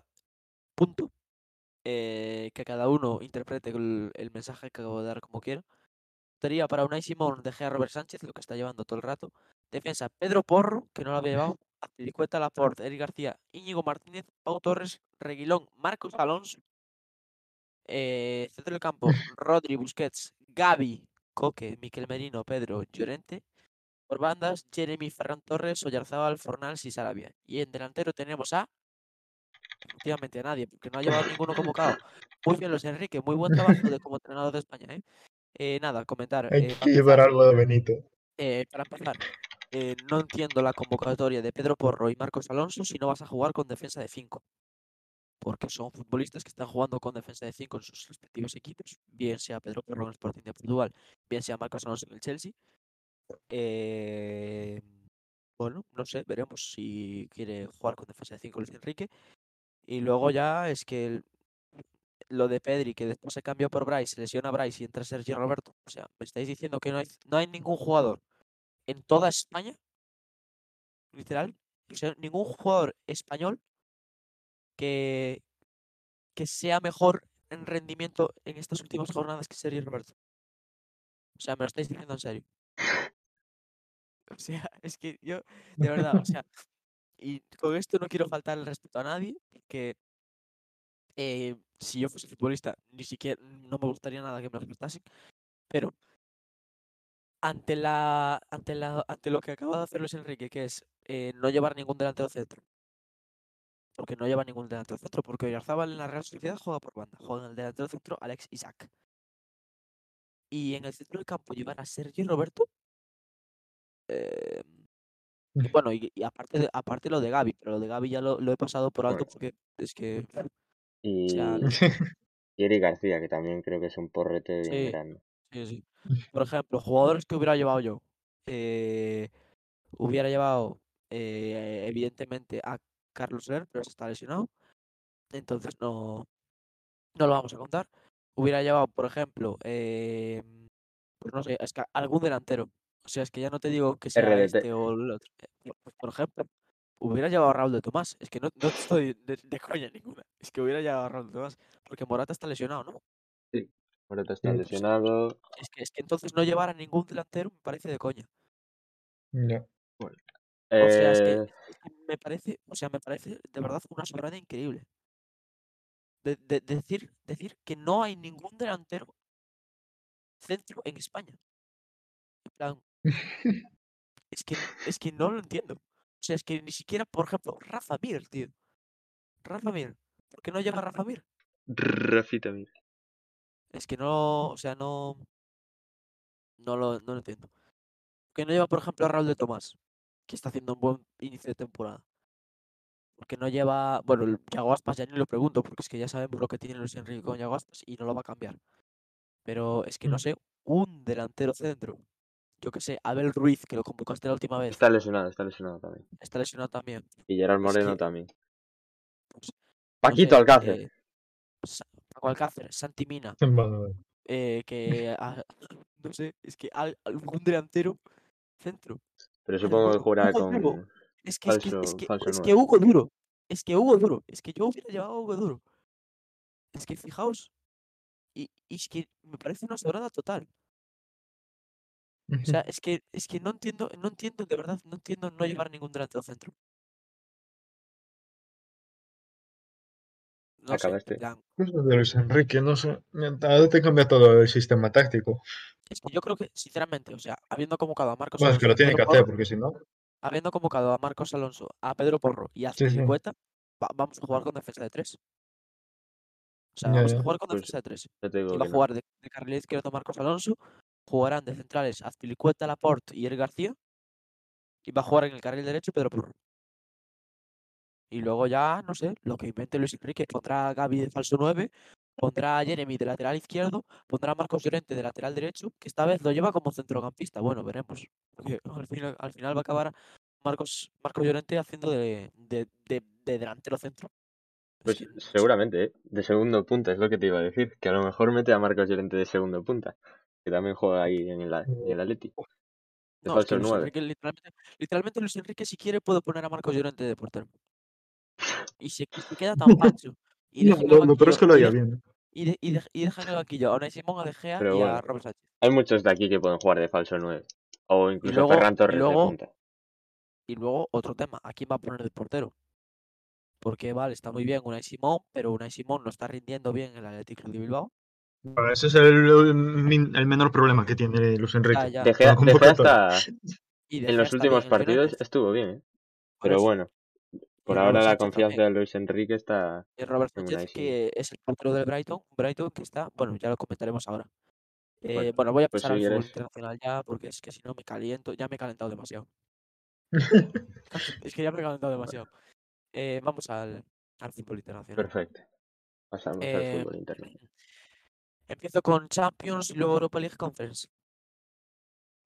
Punto. Eh, que cada uno interprete el, el mensaje que acabo de dar como quiera. Sería para Unai Simón, dejé a Robert Sánchez, lo que está llevando todo el rato. Defensa, Pedro Porro, que no lo había llevado. Azpilicueta, Laporte, Eric García, Íñigo Martínez, Pau Torres, Reguilón, Marcos Alonso. Eh, centro del campo, Rodri, Busquets, Gaby, Coque, Miquel Merino, Pedro, Llorente. Por bandas, Jeremy, Ferran Torres, Oyarzábal, Fornals y Sarabia. Y en delantero tenemos a... Efectivamente a nadie, porque no ha llevado ninguno convocado. Muy bien, Luis Enrique, muy buen trabajo de como entrenador de España, ¿eh? Eh, nada, comentar. Hay eh, que llevar empezar, algo de Benito. eh, para empezar, no entiendo la convocatoria de Pedro Porro y Marcos Alonso si no vas a jugar con defensa de 5. Porque son futbolistas que están jugando con defensa de 5 en sus respectivos equipos, bien sea Pedro Porro en el Sporting de Portugal, bien sea Marcos Alonso en el Chelsea. Eh, bueno, no sé, veremos si quiere jugar con defensa de 5 Luis Enrique. Y luego ya es que el- lo de Pedri, que después se cambió por Bryce, lesiona Bryce y entra Sergio Roberto. O sea, me estáis diciendo que no hay, no hay ningún jugador en toda España, literal, o sea, ningún jugador español que, que sea mejor en rendimiento en estas últimas jornadas que Sergio Roberto. O sea, me lo estáis diciendo en serio. O sea, es que yo, de verdad, o sea, y con esto no quiero faltar el respeto a nadie, porque eh, si yo fuese futbolista, ni siquiera, no me gustaría nada que me respetasen, pero ante la, ante la, ante lo que acaba de hacer Luis Enrique, que es eh, no llevar ningún delantero centro, porque no lleva ningún delantero centro, porque Oyarzábal en la Real Sociedad juega por banda, juega en el delantero centro Alex Isaac. y en el centro del campo llevar a Sergio Roberto. eh, y bueno, y, y aparte, de- aparte lo de Gaby, pero lo de Gaby ya lo, lo he pasado por alto Bueno. porque es que. Y, O sea, y Eric García, que también creo que es un porrete bien Sí. grande. Sí, sí. Por ejemplo, jugadores que hubiera llevado yo. eh, hubiera llevado, eh, evidentemente, a Carlos Ler, pero está lesionado. Entonces no, no lo vamos a contar. Hubiera llevado, por ejemplo, eh, pues no sé, es que algún delantero. O sea, es que ya no te digo que sea RDT. este o el otro. eh, por- pues, por ejemplo, hubiera llevado a Raúl de Tomás. Es que no, no estoy de, de coña ninguna. Es que hubiera llevado a Raúl de Tomás. Porque Morata está lesionado, ¿no? Morata está Sí. lesionado. Es que, es que entonces no llevar a ningún delantero me parece de coña. Ya. O sea, es que, Eh, es que me parece, o sea, me parece de verdad una soberana increíble. De- de decir, decir que no hay ningún delantero centro en España. En plan, es que, es que no lo entiendo. O sea, es que ni siquiera, por ejemplo, Rafa Mir, tío. Rafa Mir. ¿Por qué no lleva a Rafa Mir? Rafita, mira. Es que no, o sea, no. No lo, no lo entiendo. ¿Por qué no lleva, por ejemplo, a Raúl de Tomás? Que está haciendo un buen inicio de temporada. Porque no lleva. Bueno, el Yago Aspas ya ni lo pregunto, porque es que ya sabemos lo que tiene Luis Enrique con Yago Aspas y no lo va a cambiar. Pero es que no Mm. sé, un delantero centro. Yo que sé, Abel Ruiz, que lo convocaste la última vez, Está lesionado, está lesionado también. está lesionado también. Y Gerard Es Moreno que- también. Pues, no Paquito sé, Alcácer. eh, Sa- Paco Alcácer, Santi Mina, Vale, eh, que. no sé, es que al- algún delantero centro. Pero supongo que Hugo- jugará con. Es que, es que, es que, es que. Hugo Duro. Es que Hugo Duro. Es que yo hubiera llevado a Hugo Duro. Es que fijaos. Y, y es que me parece una sobrada total. O sea, es que, es que no entiendo, no entiendo, de verdad, no entiendo no llevar ningún delantero centro. No sé, Acabaste. plan, Cosas de Luis Enrique, no sé. Ahora te cambia todo el sistema táctico. es que yo creo que, sinceramente, o sea, habiendo convocado a Marcos Bueno, es Alonso, que lo a tiene que Pedro hacer, porque si no. habiendo convocado a Marcos Alonso, a Pedro Porro y a Sí, sí. Va- vamos a jugar con defensa de tres. O sea, Ya, vamos a ya. jugar con Pues, defensa de tres. Que a no. jugar de, de carril izquierdo Marcos Alonso, jugarán de centrales Azpilicueta, Laporte y Eric García, y va a jugar en el carril derecho Pedro Porro. Y luego ya, no sé, lo que invente Luis Enrique, pondrá a Gaby de falso 9, pondrá a Jeremy de lateral izquierdo, pondrá a Marcos Llorente de lateral derecho, que esta vez lo lleva como centrocampista. Bueno, veremos. Al final, al final va a acabar Marcos, Marcos Llorente haciendo de, de, de- de delantero centro. Es Pues seguramente, ¿eh? De segundo punta, es lo que te iba a decir. Que a lo mejor mete a Marcos Llorente de segundo punta. Que también juega ahí en el, en el Atleti. De No, es que falso Luis 9. Enrique, literalmente, literalmente Luis Enrique, si quiere, puede poner a Marcos Llorente de portero. Y se, se queda tan pancho. Y No, lo, lo peor es que lo de- bien. y, de- y, de- y deja en el banquillo a Unai Simón, a De Gea Pero y a bueno. Robert Sánchez. Hay muchos de aquí que pueden jugar de falso 9. O incluso luego- Ferran Torres luego- de punta. Y luego otro tema, ¿a quién va a poner de portero? Porque vale, está muy bien Unai Simón, pero Unai Simón no está rindiendo bien en el Atlético de Bilbao. Bueno, ese es el, el min- el menor problema que tiene Luis Enrique. Ya, ya. De Gea, Lo De Gea convocatoria. está- Y en los últimos partidos estuvo bien, ¿eh? Pero bueno, por ahora Robert la confianza también. de Luis Enrique está. Y Robert Sánchez, que es el portero del Brighton, Brighton que está, bueno, ya lo comentaremos ahora. Eh, Bueno, bueno, voy a pues pasar si al fútbol internacional ya, porque es que si no me caliento, ya me he calentado demasiado. Es que ya me he calentado demasiado. Eh, vamos al, al fútbol internacional. Perfecto. Pasamos al Eh, fútbol interno. Empiezo con Champions y luego Europa League Conference.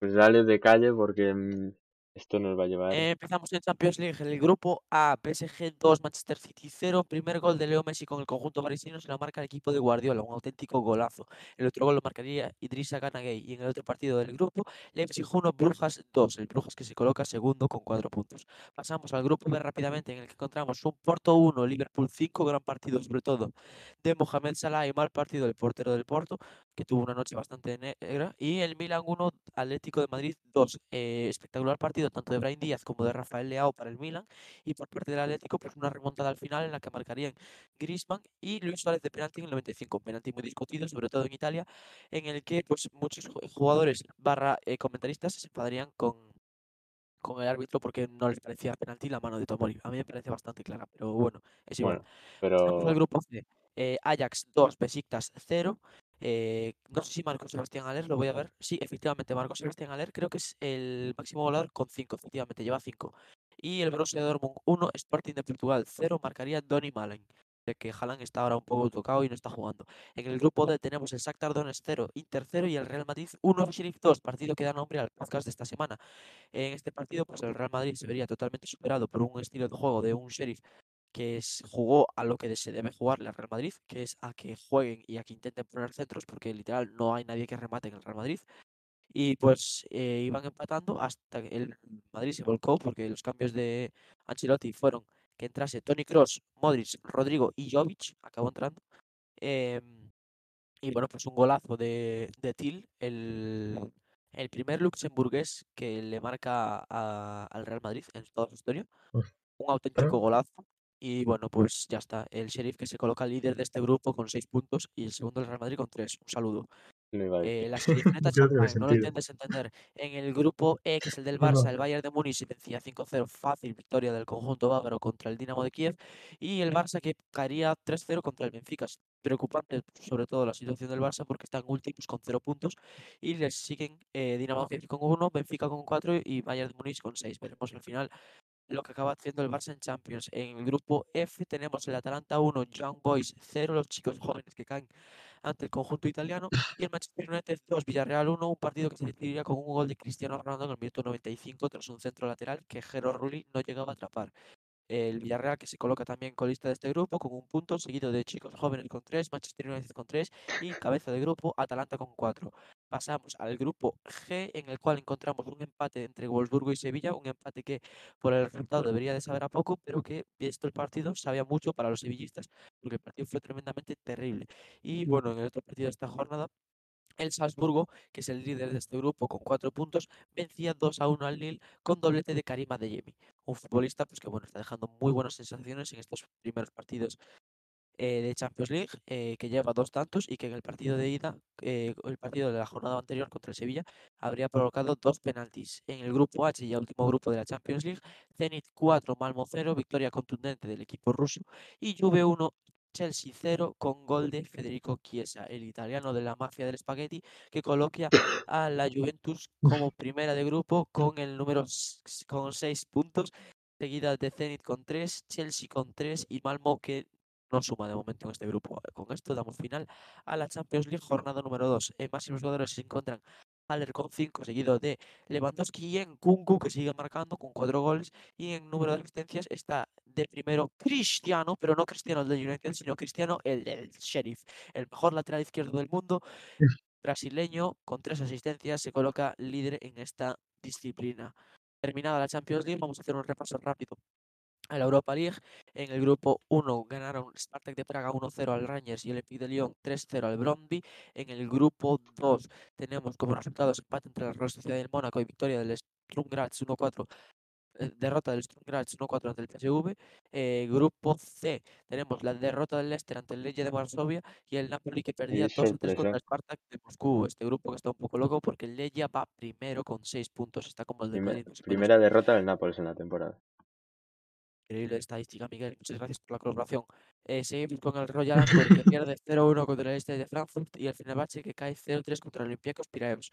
Pues dale de calle porque mm, esto nos va a llevar. Eh, empezamos en Champions League, en el grupo A, PSG 2, Manchester City 0. Primer gol de Leo Messi con el conjunto parisino se lo marca el equipo de Guardiola, un auténtico golazo. El otro gol lo marcaría Idrissa Gana Gueye. Y en el otro partido del grupo, Leipzig 1, Brujas 2. El Brujas que se coloca segundo con 4 puntos. Pasamos al grupo B rápidamente, en el que encontramos un Porto 1, Liverpool 5, gran partido sobre todo de Mohamed Salah y mal partido del portero del Porto, que tuvo una noche bastante negra. Y el Milan 1, Atlético de Madrid 2. Eh, espectacular partido tanto de Brahim Díaz como de Rafael Leao para el Milan. Y por parte del Atlético, pues una remontada al final en la que marcarían Griezmann y Luis Suárez de penalti en el 95. Penalti muy discutido, sobre todo en Italia, en el que pues muchos ju- jugadores barra eh, comentaristas se enfadarían con con el árbitro porque no les parecía penalti la mano de Tomori. A mí me parece bastante clara, pero bueno, es igual. Bueno, pero grupo C. Eh, Ajax 2, Besiktas 0. Eh, no sé si Marco Sebastián Aller, lo voy a ver. Sí, efectivamente, Marco Sebastián Aller creo que es el máximo goleador con 5, efectivamente, lleva 5. Y el Borussia Dortmund 1, Sporting de Portugal 0, marcaría Donny Malen, de que Haaland está ahora un poco tocado y no está jugando. En el grupo D tenemos el Shakhtar Donetsk 0, Inter 0 y el Real Madrid 1, Sheriff 2, partido que da nombre al podcast de esta semana. En este partido, pues el Real Madrid se vería totalmente superado por un estilo de juego de un Sheriff que es, jugó a lo que se debe jugar el Real Madrid, que es a que jueguen y a que intenten poner centros, porque literal no hay nadie que remate en el Real Madrid. Y pues eh, iban empatando hasta que el Madrid se volcó, porque los cambios de Ancelotti fueron que entrase Tony Cross, Modric, Rodrigo y Jovic, acabó entrando. Em, y bueno, pues un golazo de, de Til, el, el primer luxemburgués que le marca a- al Real Madrid en toda su historia. Un auténtico golazo. Y bueno, pues ya está. El Sheriff que se coloca líder de este grupo con seis puntos y el segundo el Real Madrid con tres. Un saludo. Eh, la No tiene Champagne, no lo intentes entender. En el grupo E, que es el del no. Barça, el Bayern de Múnich vencía 5-0, fácil victoria del conjunto bávaro contra el Dinamo de Kiev. Y el Barça que caería 3-0 contra el Benfica. Es preocupante, sobre todo la situación del Barça, porque están últimos con 0 puntos. Y les siguen eh, Dinamo de Kiev con 1, Benfica con 4 y Bayern de Múnich con 6. Veremos al final lo que acaba haciendo el Barça en Champions. En el grupo F tenemos el Atalanta 1, Young Boys 0, los chicos jóvenes que caen ante el conjunto italiano, y el Manchester United 2, Villarreal 1, un partido que se decidiría con un gol de Cristiano Ronaldo en el minuto 95 tras un centro lateral que Jero Rulli no llegaba a atrapar. El Villarreal que se coloca también colista de este grupo con un punto, seguido de chicos jóvenes con 3, Manchester United con 3 y cabeza de grupo Atalanta con 4. Pasamos al grupo G, en el cual encontramos un empate entre Wolfsburgo y Sevilla, un empate que por el resultado debería de saber a poco, pero que, visto el partido, sabía mucho para los sevillistas, porque el partido fue tremendamente terrible. Y bueno, en el otro partido de esta jornada, el Salzburgo, que es el líder de este grupo con 4 puntos, vencía 2 a 1 al Lille con doblete de Karim Adeyemi, un futbolista pues, que bueno, está dejando muy buenas sensaciones en estos primeros partidos eh, de Champions League, eh, que lleva dos tantos y que en el partido de ida, eh, el partido de la jornada anterior contra el Sevilla, habría provocado dos penaltis. En el grupo H, ya último grupo de la Champions League, Zenit 4, Malmo 0, victoria contundente del equipo ruso, y Juve 1, Chelsea 0 con gol de Federico Chiesa, el italiano de la mafia del espagueti, que coloca a la Juventus como primera de grupo con el número con 6 puntos, seguida de Zenit con 3, Chelsea con 3 y Malmo que no suma de momento en este grupo. Con esto damos final a la Champions League jornada número 2. En máximos jugadores se encuentran Haller con 5, seguido de Lewandowski y en Kunku, que sigue marcando con 4 goles. Y en número de asistencias está de primero Cristiano, pero no Cristiano el de United, sino Cristiano el del Sheriff, el mejor lateral izquierdo del mundo, brasileño, con 3 asistencias, se coloca líder en esta disciplina. Terminada la Champions League, vamos a hacer un repaso rápido a la Europa League. En el grupo 1 ganaron Spartak de Praga 1-0 al Rangers y el Olympique de Lyon 3-0 al Brøndby. En el grupo 2 tenemos como resultados empate entre la Real Sociedad del Mónaco y victoria del Sturm Graz 1-4. eh, Derrota del Sturm Graz 1-4 ante el PSV. Eh, grupo C tenemos la derrota del Leicester ante el Legia de Varsovia y el Napoli que perdía 2-3 sorpresa. contra el Spartak de Moscú. Este grupo que está un poco loco porque el Legia va primero con 6 puntos. Está como el de Primer- primera derrota del Nápoles en la temporada. Increíble estadística, Miguel. Muchas gracias por la colaboración. Eh, seguimos con el Royal Antwerp que pierde 0-1 contra el este de Frankfurt y el Fenerbahce que cae 0-3 contra el Olympiacos Piraeus.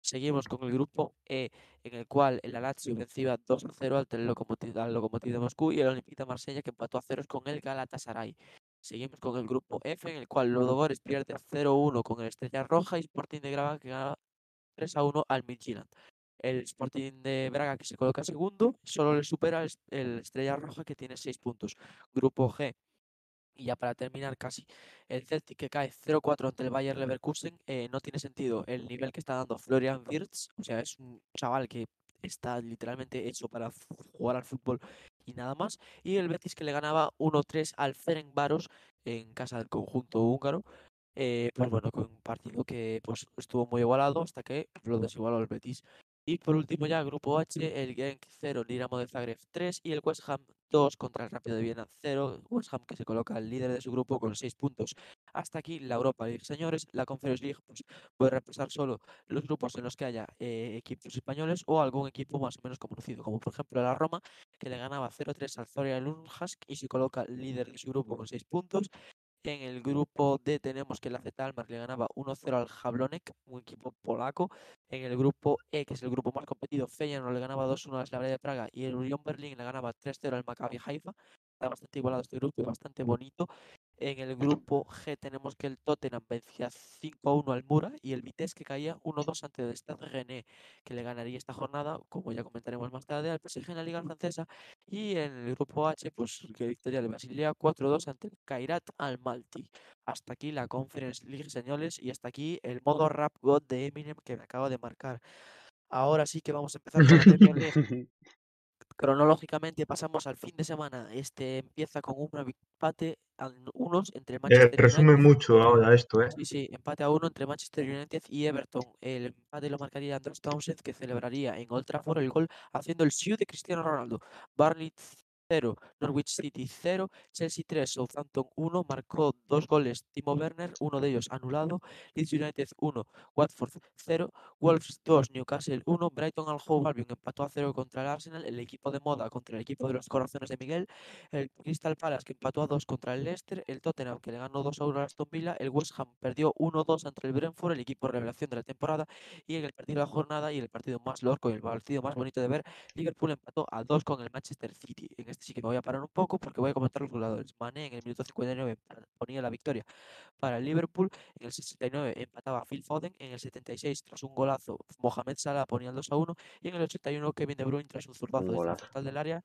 Seguimos con el grupo E, en el cual el Lazio vencía 2-0 ante el Lokomotiv, al Lokomotiv de Moscú y el Olympique de Marsella que empató a ceros con el Galatasaray. Seguimos con el grupo F, en el cual Lodogores pierde 0-1 con el Estrella Roja y Sporting de Braga que gana 3-1 al Midtjylland. El Sporting de Braga que se coloca segundo, solo le supera el, es- el Estrella Roja que tiene 6 puntos. Grupo G. Y ya para terminar casi, el Celtic que cae 0-4 ante el Bayer Leverkusen, eh, no tiene sentido el nivel que está dando Florian Wirtz, o sea, es un chaval que está literalmente hecho para jugar al fútbol y nada más. Y el Betis que le ganaba 1-3 al Ferencváros en casa del conjunto húngaro. Eh, pues bueno, con un partido que pues estuvo muy igualado hasta que lo desigualó el Betis. Y por último ya, grupo H, el Genk 0, Dinamo de Zagreb 3 y el West Ham 2 contra el Rápido de Viena 0. West Ham que se coloca el líder de su grupo con 6 puntos. Hasta aquí la Europa League, señores. La Conference League pues, puede repasar solo los grupos en los que haya eh, equipos españoles o algún equipo más o menos conocido, como por ejemplo la Roma, que le ganaba 0-3 al Zoria Lunhask y se coloca líder de su grupo con 6 puntos. En el grupo D tenemos que el AZ Alkmaar le ganaba 1-0 al Jablonek, un equipo polaco. En el grupo E, que es el grupo más competido, Feyenoord le ganaba 2-1 al Slavia de Praga y el Unión Berlín le ganaba 3-0 al Maccabi Haifa. Está bastante igualado este grupo y bastante bonito. En el grupo G tenemos que el Tottenham vencía 5-1 al Mura y el Vitesse que caía 1-2 ante el Stade René, que le ganaría esta jornada, como ya comentaremos más tarde, al PSG en la Liga Francesa. Y en el grupo H, pues que victoria de Basilea 4-2 ante el Kairat Almaty. Hasta aquí la Conference League, señores, y hasta aquí el modo Rap God de Eminem que me acabo de marcar. Ahora sí que vamos a empezar con la Premier League. Cronológicamente pasamos al fin de semana. Este empieza con un empate a unos entre Eh, Manchester resume United. mucho ahora esto, ¿eh? Sí, sí, empate a uno entre Manchester United y Everton. El empate lo marcaría Andros Townsend, que celebraría en Old Trafford el gol haciendo el shoe de Cristiano Ronaldo. Barney 0, Norwich City 0, Chelsea 3, Southampton 1, marcó dos goles Timo Werner, uno de ellos anulado, Leeds United 1, Watford 0, Wolves 2, Newcastle 1, Brighton al Hove Albion empató a 0 contra el Arsenal, el equipo de moda contra el equipo de los corazones de Miguel, el Crystal Palace que empató a 2 contra el Leicester, el Tottenham que le ganó 2 a 1 al Aston Villa, el West Ham perdió 1-2 ante el Brentford, el equipo revelación de la temporada, y en el partido de la jornada y el partido más loco y el partido más bonito de ver, Liverpool empató a 2 con el Manchester City. En este sí que me voy a parar un poco porque voy a comentar los jugadores. Mané en el minuto 59 pa- ponía la victoria para el Liverpool, en el 69 empataba Phil Foden, en el 76 tras un golazo Mohamed Salah ponía el 2 a 1 y en el 81 Kevin De Bruyne tras un zurdazo golazo. frontal del área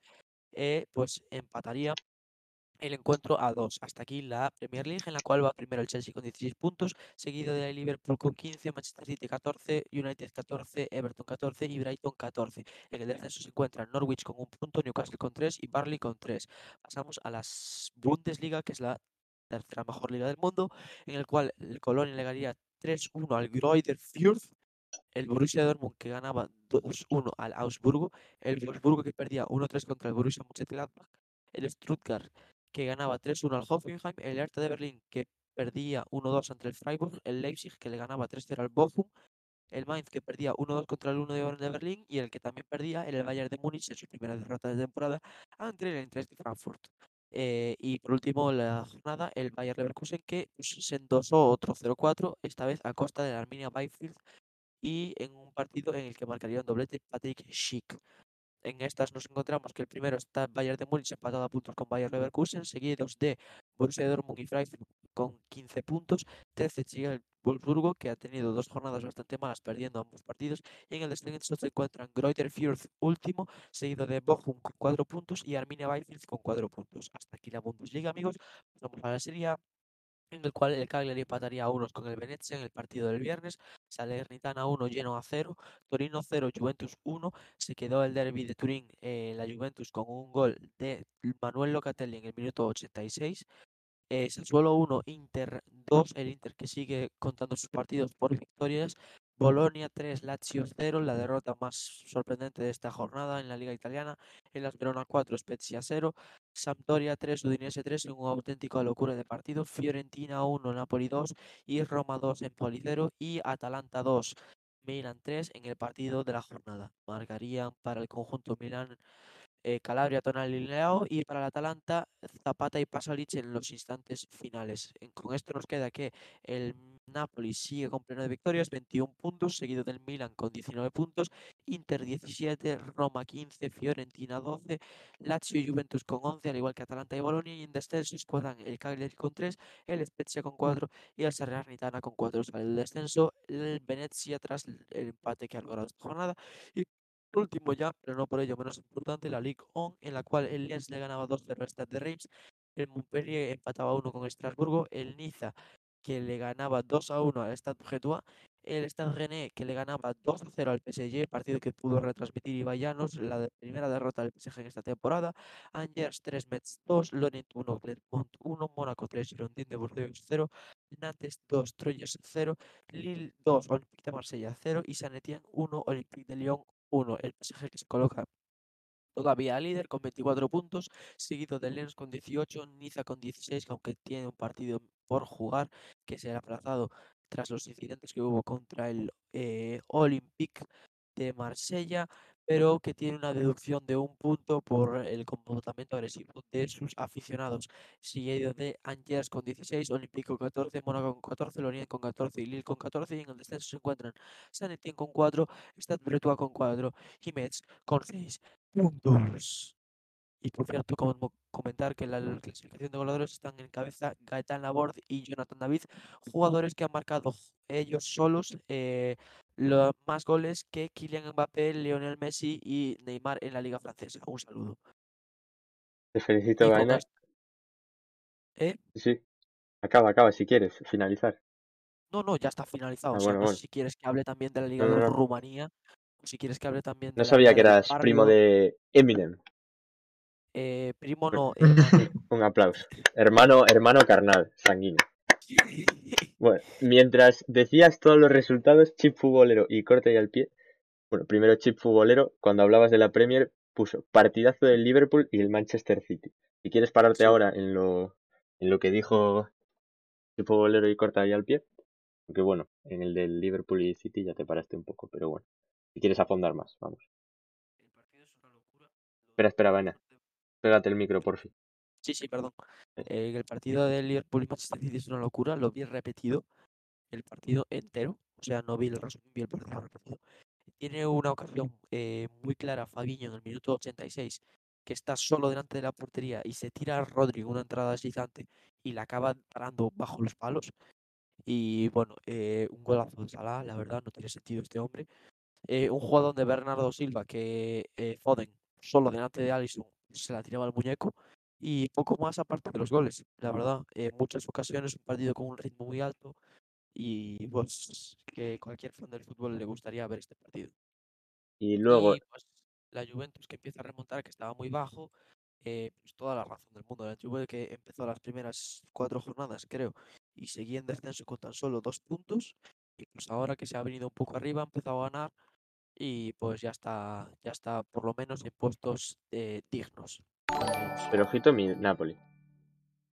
eh, pues empataría el encuentro a 2. Hasta aquí la Premier League, en la cual va primero el Chelsea con 16 puntos, seguido de Liverpool con 15, Manchester City 14, United 14, Everton 14 y Brighton 14. En el descenso se encuentran Norwich con un punto, Newcastle con 3 y Barley con 3. Pasamos a la Bundesliga, que es la tercera mejor liga del mundo, en el cual el Colonia le ganaría 3-1 al Greuther Fürth, el Borussia Dortmund que ganaba 2-1 al Augsburgo, el Wolfsburgo que perdía 1-3 contra el Borussia Mönchengladbach, el Stuttgart que ganaba 3-1 al Hoffenheim, el Hertha de Berlín que perdía 1-2 ante el Freiburg, el Leipzig que le ganaba 3-0 al Bochum, el Mainz que perdía 1-2 contra el 1 de Berlín y el que también perdía el Bayern de Múnich en su primera derrota de temporada ante el Eintracht de Frankfurt. Eh, y por último, la jornada, el Bayern Leverkusen que pues, se endosó otro 0-4, esta vez a costa de la Arminia Bielefeld y en un partido en el que marcaría un doblete Patrick Schick. En estas nos encontramos que el primero está Bayern de Múnich empatado a puntos con Bayern Leverkusen, seguidos de Borussia Dortmund y Freiburg con 15 puntos. 13 sigue el Wolfsburgo, que ha tenido dos jornadas bastante malas, perdiendo ambos partidos. Y en el descenso se encuentran Greuther Fürth último, seguido de Bochum con 4 puntos y Arminia Bielefeld con 4 puntos. Hasta aquí la Bundesliga, amigos. Pasamos a la Serie en el cual el Cagliari empataría a unos con el Venezia en el partido del viernes, Salernitana 1, Genoa 0, Torino 0, Juventus 1, se quedó el derby de Turín, eh, la Juventus con un gol de Manuel Locatelli en el minuto 86, eh, Sassuolo 1, Inter 2, el Inter que sigue contando sus partidos por victorias, Bolonia 3, Lazio 0, la derrota más sorprendente de esta jornada en la liga italiana, el Verona 4, Spezia 0, Sampdoria 3, Udinese 3 en una auténtica locura de partido, Fiorentina 1, Napoli 2 y Roma 2, Empoli 0 y Atalanta 2, Milan 3 en el partido de la jornada. Marcarían para el conjunto Milan eh, Calabria, Tonali y Leao y para el Atalanta Zapata y Pasalic en los instantes finales. Con esto nos queda que el Napoli sigue con pleno de victorias, 21 puntos, seguido del Milan con 19 puntos, Inter 17, Roma 15, Fiorentina 12, Lazio y Juventus con 11, al igual que Atalanta y Bolonia, y en descenso quedan el Cagliari con 3, el Spezia con 4 y el Salernitana con 4. Sale el descenso, el Venezia tras el empate que ha logrado esta jornada. Y por último ya, pero no por ello menos importante, la Ligue 1, en la cual el Lens le ganaba 2-0 al Stade de Reims, el Montpellier empataba 1 con Estrasburgo, el Niza que le ganaba 2 a 1 al Stade Brestois, el Stade Rennais que le ganaba 2 a 0 al PSG, partido que pudo retransmitir Ibai Llanos, la de- primera derrota del PSG en esta temporada, Angers 3, Metz 2, Lorient 1, Clermont 1, Mónaco 3, Girondin de Bordeaux 0, Nantes 2, Troyes 0, Lille 2, Olympique de Marsella 0 y Saint Etienne 1, Olympique de Lyon 1. El PSG que se coloca todavía líder con 24 puntos, seguido de Lens con 18, Niza con 16, que aunque tiene un partido por jugar que será aplazado tras los incidentes que hubo contra el eh, Olympique de Marsella. Pero que tiene una deducción de un punto por el comportamiento agresivo de sus aficionados, seguido de Angers con 16, Olympique con 14, Mónaco con 14, Lorient con 14 y Lille con 14, y en el descenso se encuentran Saint Etienne con 4, Stade Brestois con 4 y Metz con 6 puntos. Y por cierto, como comentar que en la clasificación de goleadores están en cabeza Gaetan Laborde y Jonathan David, jugadores que han marcado ellos solos eh, los más goles que Kylian Mbappé, Lionel Messi y Neymar en la liga francesa. Un saludo. Te felicito, Gaena. ¿Eh? Sí. Acaba, acaba, si quieres, finalizar. No, no, ya está finalizado. Ah, o sea, bueno, no bueno. sé si quieres que hable también de la liga No, de no. Rumanía, o si quieres que hable también de No la sabía liga que eras primo de Eminem. Eh, primo Bueno. no, hermano. Un aplauso. Hermano, hermano carnal, sanguíneo. Bueno, mientras decías todos los resultados, chip futbolero y corte y al pie. Bueno, primero chip futbolero, cuando hablabas de la Premier, puso partidazo del Liverpool y el Manchester City. Si quieres pararte Sí. ahora en lo, en lo que dijo chip futbolero y corta y al pie, aunque bueno, en el del Liverpool y City ya te paraste un poco, pero bueno, si quieres afondar más, vamos. El partido es una locura. Lo Espera, espera, Vaina. Pégate el micro, por fin. Sí, sí, perdón. Eh. El partido del Liverpool y Manchester City es una locura. Lo vi repetido, el partido entero. O sea, no vi el resumen, vi el partido repetido. Tiene una ocasión eh, muy clara Fabiño en el minuto 86, que está solo delante de la portería y se tira a Rodri una entrada deslizante y la acaba parando bajo los palos. Y bueno, eh, un golazo de Salah, la verdad, no tiene sentido este hombre. Eh, un jugador de Bernardo Silva que eh, Foden, solo delante de Alisson, se la tiraba al muñeco. Y poco más aparte de los goles, la verdad. En muchas ocasiones un partido con un ritmo muy alto y pues que cualquier fan del fútbol le gustaría ver este partido. Y luego, Y pues la Juventus que empieza a remontar, que estaba muy bajo, eh, pues toda la razón del mundo. La Juve que empezó las primeras cuatro jornadas, creo, y seguía en descenso con tan solo dos puntos. Y pues ahora que se ha venido un poco arriba, ha empezado a ganar y pues ya está, ya está por lo menos en puestos eh, dignos. Vamos. pero ojito mi Napoli.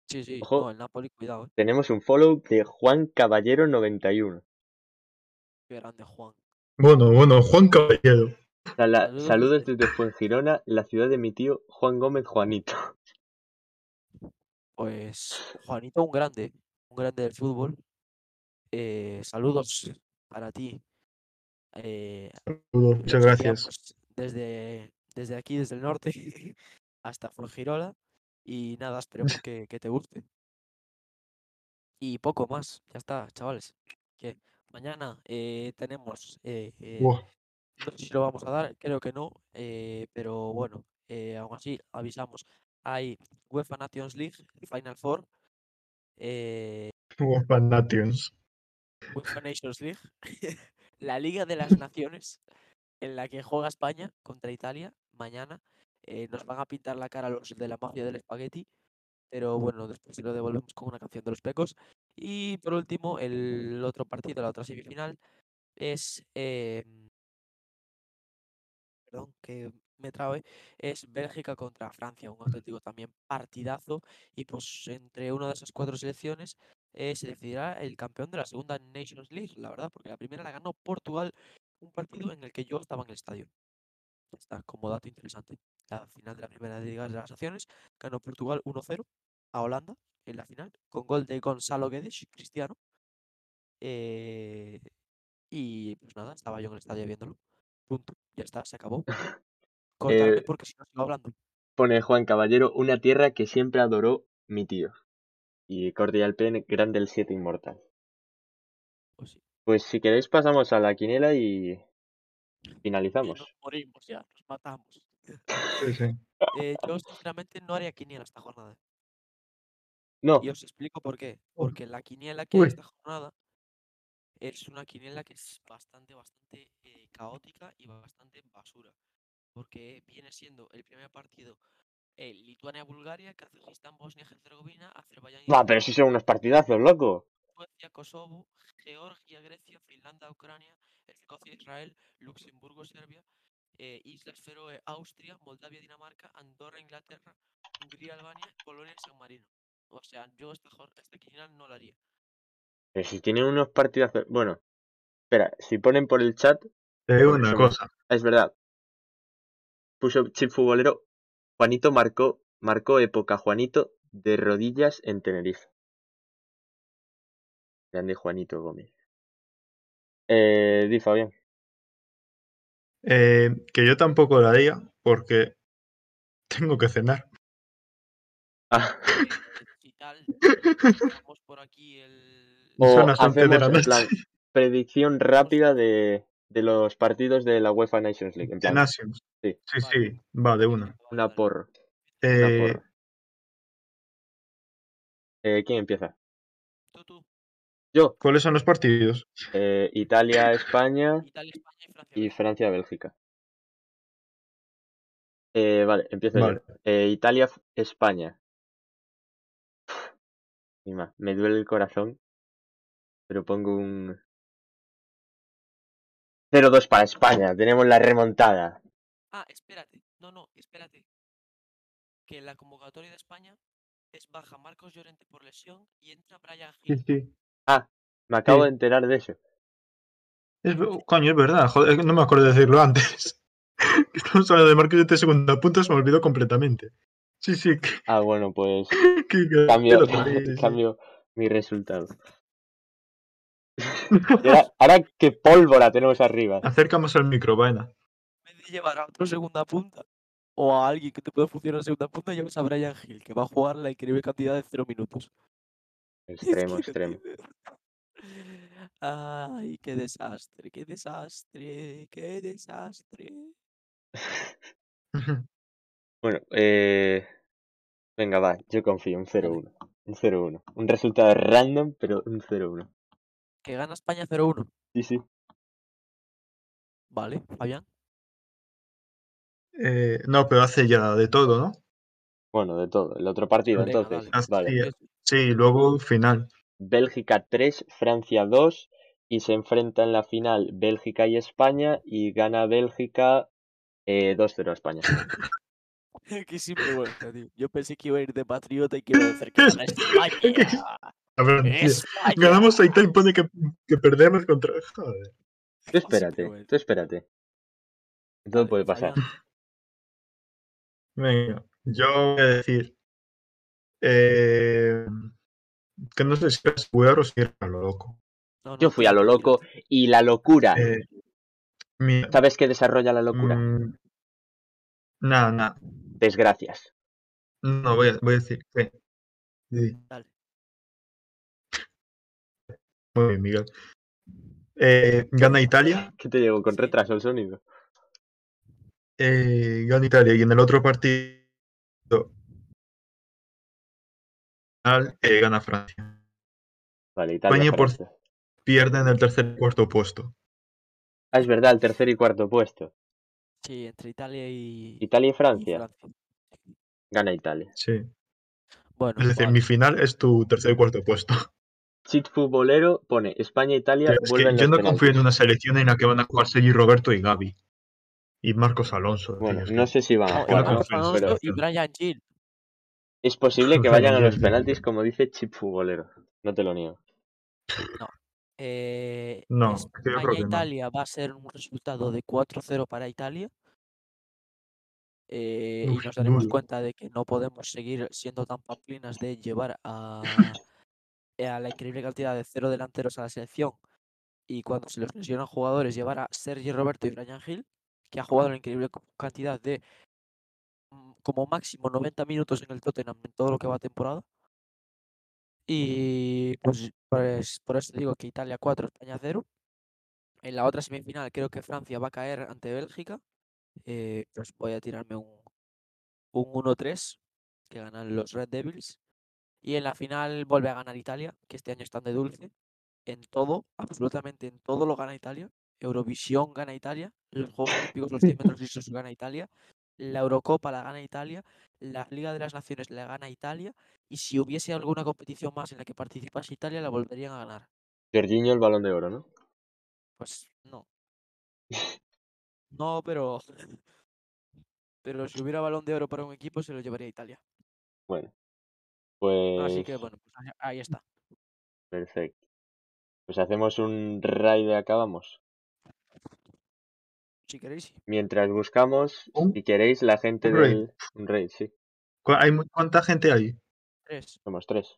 Sí, sí, ojo. no, el Napoli, cuidado, eh. Tenemos un follow de Juan Caballero 91. Qué grande Juan. Bueno, bueno, Juan Caballero. Sala- Saludos saludos desde- Fuengirola, la ciudad de mi tío Juan Gómez Juanito. Pues Juanito, un grande, un grande del fútbol. Eh, saludos para ti. eh, Saludos, Muchas gracias. enviamos Desde, desde aquí, desde el norte, hasta Fuengirola. Y nada, esperemos que, que te guste. Y poco más, ya está, chavales. Que mañana eh, tenemos, eh, eh, no sé si lo vamos a dar, creo que no, eh, pero bueno, eh, aún así avisamos. Hay UEFA Nations League, Final Four, UEFA Nations. UEFA Nations League, la Liga de las Naciones, en la que juega España contra Italia mañana. Eh, nos van a pintar la cara los de la mafia del espagueti, pero bueno, después se lo devolvemos con una canción de los pecos. Y por último, el otro partido, la otra semifinal, es. eh, perdón, que me trabe, es Bélgica contra Francia, un auténtico también partidazo. Y pues entre una de esas cuatro selecciones eh, se decidirá el campeón de la segunda Nations League, la verdad, porque la primera la ganó Portugal, un partido en el que yo estaba en el estadio. Está como dato interesante. La final de la primera Liga de las Naciones ganó Portugal 1-0 a Holanda en la final, con gol de Gonzalo Guedes, Cristiano. Eh, y pues nada, estaba yo en el estadio viéndolo. Punto. Ya está, se acabó. Cortarme Eh, porque si no sigo hablando. Pone Juan Caballero, una tierra que siempre adoró mi tío. Y Cordial Pen, grande el 7 inmortal. Pues sí. Pues si queréis pasamos a la quiniela y Y finalizamos. nos morimos ya, nos matamos. Sí, sí. Eh, yo sinceramente no haría quiniela esta jornada. No, Y os explico por qué. Porque la quiniela que hay esta jornada es una quiniela que es bastante, bastante eh, caótica y bastante basura. Porque viene siendo el primer partido eh, Lituania-Bulgaria, Kazajistán, Bosnia-Herzegovina, Azerbaiyán, va, pero si son unos partidazos, loco. Suecia, Kosovo, Georgia, Grecia, Finlandia, Ucrania, Escocia, Israel, Luxemburgo, Serbia, eh, Islas Feroe, Austria, Moldavia, Dinamarca, Andorra, Inglaterra, Hungría, Albania, Polonia y San Marino. O sea, yo esta, esta quiniela no la haría. Pero si tienen unos partidazos. Bueno, espera, si ponen por el chat, Te digo una cosa. es verdad. puso chip futbolero. Juanito marcó, marcó época Juanito de rodillas en Tenerife. Grande Juanito Gómez. Eh, di Fabián. Eh, que yo tampoco la haría porque tengo que cenar. Ah, Y tal. Por aquí el. o Son las 11 de hacemos la en noche. plan predicción rápida de, de los partidos de la UEFA Nations League. En plan, Nations. Sí. Sí, sí, va de una. una porra. Una Eh. Eh, ¿Quién empieza? Tú, tú. Yo. ¿Cuáles son los partidos? Eh, Italia, España Italia, España y Francia. y Bélgica. Francia, Bélgica. Eh, vale, empiezo yo. Eh, Italia, España. Me duele el corazón, pero pongo un 0-2 para España. Tenemos la remontada. Ah, espérate. No, no, espérate. Que en la convocatoria de España es baja Marcos Llorente por lesión y entra Brian Sí, Hill. sí. Ah, me acabo Sí. de enterar de eso. Es, coño, es verdad. Joder, que no me acuerdo de decirlo antes. Estamos hablando de Marcos de segunda punta, se me olvidó completamente. Sí, sí. Que, Ah, bueno, pues que- que cambio, mi resultado. Ahora, ahora qué pólvora tenemos arriba. Acercamos al micro, vaina. En vez de llevar a otro segunda punta o a alguien que te pueda funcionar en segunda punta, llevas a Brian Hill, que va a jugar la increíble cantidad de cero minutos. Es Extremo, que- extremo. Ay, qué desastre, qué desastre, qué desastre. Bueno, eh... venga, va, yo confío, un 0-1. Un 0-1. Un resultado random, pero un 0-1. Que gana España 0-1. Sí, sí. Vale, Fabián. Eh, no, pero hace ya de todo, ¿no? Bueno, de todo. El otro partido, Venga, entonces. dale. Vale. Sí, luego final. Bélgica 3, Francia 2. Y se enfrenta en la final Bélgica y España. Y gana Bélgica eh, 2-0 a España. Qué sinvergüenza, tío. Yo pensé que iba a ir de patriota y que iba a decir que gana España. A ver, España. ganamos a Italia y pone que, que perdemos contra. Joder. Tú espérate, tú espérate. Todo puede pasar. Venga, yo voy a decir. Eh, que no sé si es jugar o si era a lo loco. No, Yo fui a lo loco y la locura. Eh, mira, ¿Sabes qué desarrolla la locura? mm, nada, nada. Desgracias. No, voy a, voy a decir que. sí, Dale. Muy bien, Miguel. Eh, gana Italia. ¿Qué te digo? Con retraso el sonido. eh, gana Italia y en el otro partido. Final, eh, gana Francia. Vale, Italia, España por-. Pierde en el tercer y cuarto puesto. Ah, es verdad, el tercer y cuarto puesto. Sí, entre Italia y, Italia y y Francia. Gana Italia. Sí. Bueno, Es decir, vale. mi final es tu tercer y cuarto puesto. Cheat futbolero pone España e Italia Tío, es que yo no confío en una selección en la que van a jugar Sergi Roberto y Gaby. Y Marcos Alonso. Bueno, no sé si van a No, no jugar, ¿no? esa Alonso pero y. Brian Gill. Es posible que vayan a los penaltis, como dice Chip futbolero. No te lo niego. Eh, No, que no. España-Italia va a ser un resultado de 4-0 para Italia. Eh, y nos daremos duro. cuenta de que no podemos seguir siendo tan pamplinas de llevar a, eh, a la increíble cantidad de cero delanteros a la selección y cuando se les lesionan jugadores llevar a Sergi Roberto y Brian Hill, que ha jugado la increíble cantidad de como máximo 90 minutos en el Tottenham en todo lo que va de temporada. Y pues, pues por eso digo que Italia 4, España 0. En la otra semifinal creo que Francia va a caer ante Bélgica. Eh, pues voy a tirarme un, un 1-3 que ganan los Red Devils. Y en la final vuelve a ganar Italia, que este año están de dulce. En todo, absolutamente en todo lo gana Italia. Eurovisión gana Italia. Los Juegos Olímpicos, los 100 metros lisos gana Italia. La Eurocopa la gana Italia. La Liga de las Naciones la gana Italia. Y si hubiese alguna competición más en la que participase Italia, la volverían a ganar. Jorginho el balón de oro, ¿no? Pues no. No, pero. Pero si hubiera balón de oro para un equipo, se lo llevaría a Italia. Bueno. Pues Así que bueno, pues ahí- está. perfecto. Pues hacemos un raid de acabamos. Si queréis. sí. Mientras buscamos, Un- si queréis, la gente un raid. del. Un raid, sí. ¿Cu- hay ¿Cuánta gente hay? Tres. Somos tres.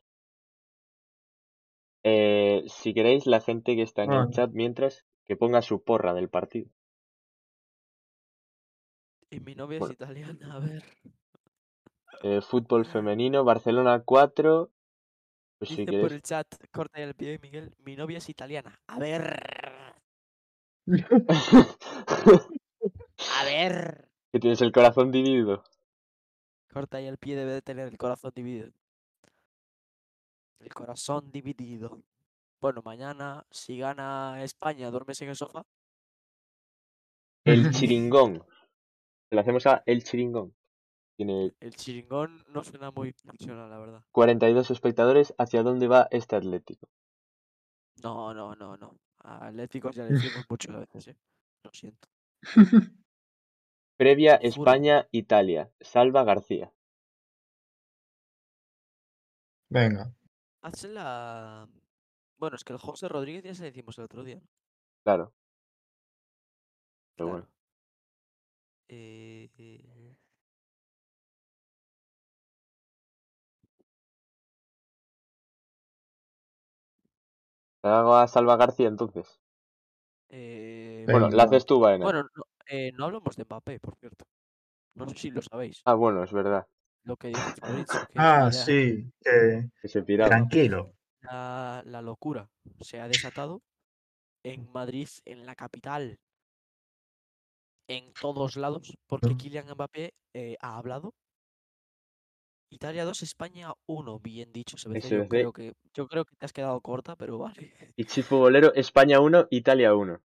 Eh, si queréis, la gente que está en el Vale. chat mientras, que ponga su porra del partido. Y mi novia Bueno. es italiana, a ver. Eh, fútbol femenino, Barcelona 4. Pues si Dice por queréis. el chat, corta el pie, Miguel. Mi novia es italiana. A ver. A ver. que tienes el corazón dividido. Corta y el pie debe de tener el corazón dividido. El corazón dividido. Bueno, mañana, si gana España, duermes en el sofá. El chiringón. Le hacemos a El chiringón. Tiene El chiringón no suena muy profesional, la verdad. 42 espectadores. ¿Hacia dónde va este Atlético? No, no, no, no. A Atléticos ya le decimos muchas veces, ¿eh? Lo siento. Previa. España-Italia. Salva García. Venga. Hazse la... Bueno, es que el José Rodríguez ya se le decimos el otro día. ¿no? Claro. Pero Claro. bueno. Eh, eh, hago a Salva García entonces? eh, Bueno, la haces tú, Baena. Bueno, no, eh, no hablamos de Mbappé, por cierto. No sé si lo sabéis. Ah, bueno, es verdad. Lo que dijo Fabrizio, que Ah, ya sí. que- Que se piraba. Tranquilo. la, la locura se ha desatado en Madrid, en la capital, en todos lados, porque. Kylian Mbappé eh, ha hablado. Italia 2, España 1, bien dicho, SBC. Yo SBC. creo que, yo creo que te has quedado corta, pero vale. Y Chip Futbolero, España 1, Italia 1.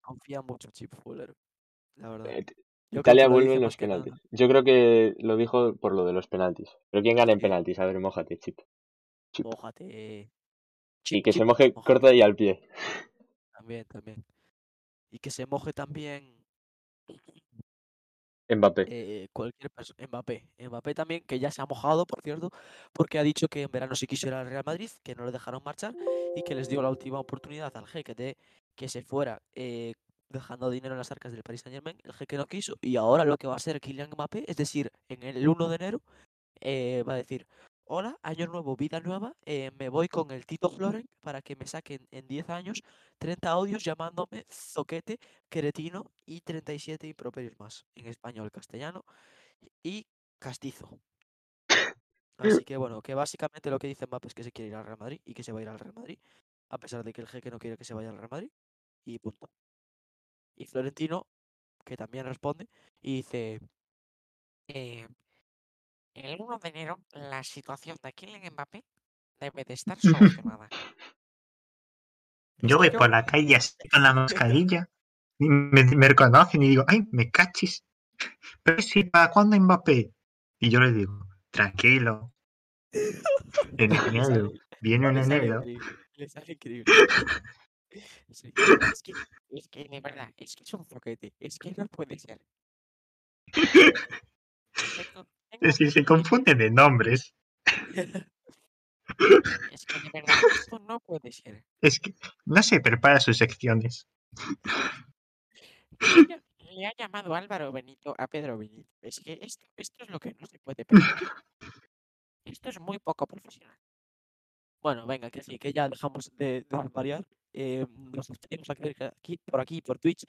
Confía mucho Chip Fulero, la verdad. Eh, Italia vuelve en los nada. penaltis. Yo creo que lo dijo por lo de los penaltis. Pero ¿quién gana en penaltis? A ver, mójate, Chip. Chip. Mójate. Y Chip, que se moje corta y al pie. También, también. Y que se moje también Mbappé. eh, cualquier persona. Mbappé. Mbappé también, que ya se ha mojado, por cierto, porque ha dicho que en verano sí quiso ir al Real Madrid, que no le dejaron marchar y que les dio la última oportunidad al jeque de que se fuera eh, dejando dinero en las arcas del Paris Saint Germain. El jeque no quiso y ahora lo que va a hacer Kylian Mbappé, es decir, en el 1 de enero, eh, va a decir. Hola, año nuevo, vida nueva. eh, me voy con el Tito Floren para que me saquen en 10 años 30 audios llamándome zoquete, cretino y 37 improperios más en español, castellano y castizo. Así que bueno, que básicamente lo que dice Mbappé es que se quiere ir al Real Madrid y que se va a ir al Real Madrid, a pesar de que el jeque no quiere que se vaya al Real Madrid y punto. Y Florentino, que también responde, y dice, eh, el 1 de enero la situación de Kylian Mbappé debe de estar solucionada. Yo voy por la calle así con la mascarilla. y me, me reconocen y digo, ay, me cachis. Pero sí, ¿para cuándo Mbappé? Y yo le digo, tranquilo. En enero. Viene en enero. le sale increíble. Es que, es que de verdad, es que es un zoquete, es que no puede ser. Es que se confunden de nombres. Es que de verdad, esto no puede ser. Es que no se prepara sus secciones. Le ha- Le ha llamado Álvaro Benito a Pedro Benito. Es que esto, esto es lo que no se puede permitir. Esto es muy poco profesional. Bueno, venga, que sí, que ya dejamos de, de variar. Eh, nos aquí, aquí- por aquí, por Twitch.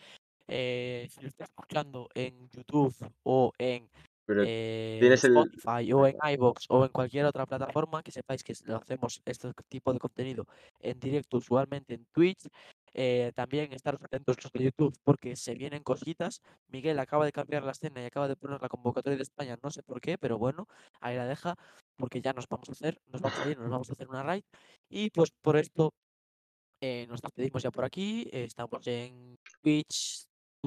Eh, si lo estás escuchando en YouTube o en Pero eh, tienes el- Spotify o en iVoox o en cualquier otra plataforma, que sepáis que hacemos este tipo de contenido en directo usualmente en Twitch. Eh, también estaros atentos de YouTube porque se vienen cositas. Miguel acaba de cambiar la escena y acaba de poner la convocatoria de España, no sé por qué, pero bueno, ahí la deja porque ya nos vamos a hacer, nos vamos a ir, nos vamos a hacer una raid. Y pues por esto eh, nos despedimos ya por aquí. estamos en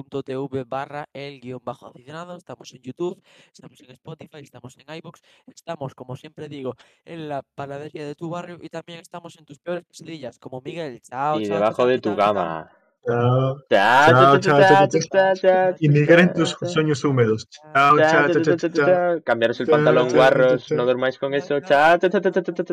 twitch.tv barra el guion bajo aficionado. Estamos en YouTube, estamos en Spotify, estamos en iBox, estamos, como siempre digo, en la panadería de tu barrio y también estamos en tus peores pesadillas, como Miguel. Chao, y chao, debajo chao, de chao, tu chao, chao. cama. Chao. Chao, Chao, chao, chao, chao, chao, chao, chao, Y Miguel en chao, tus chao. sueños húmedos. Chao, Chao, chao, chao, chao, chao, chao, chao, chao. chao. Cambiaros el Chao, pantalón chao, chao, guarros, chao. no durmáis con Chao, eso. chao. Chao, chao, chao, chao, chao, chao.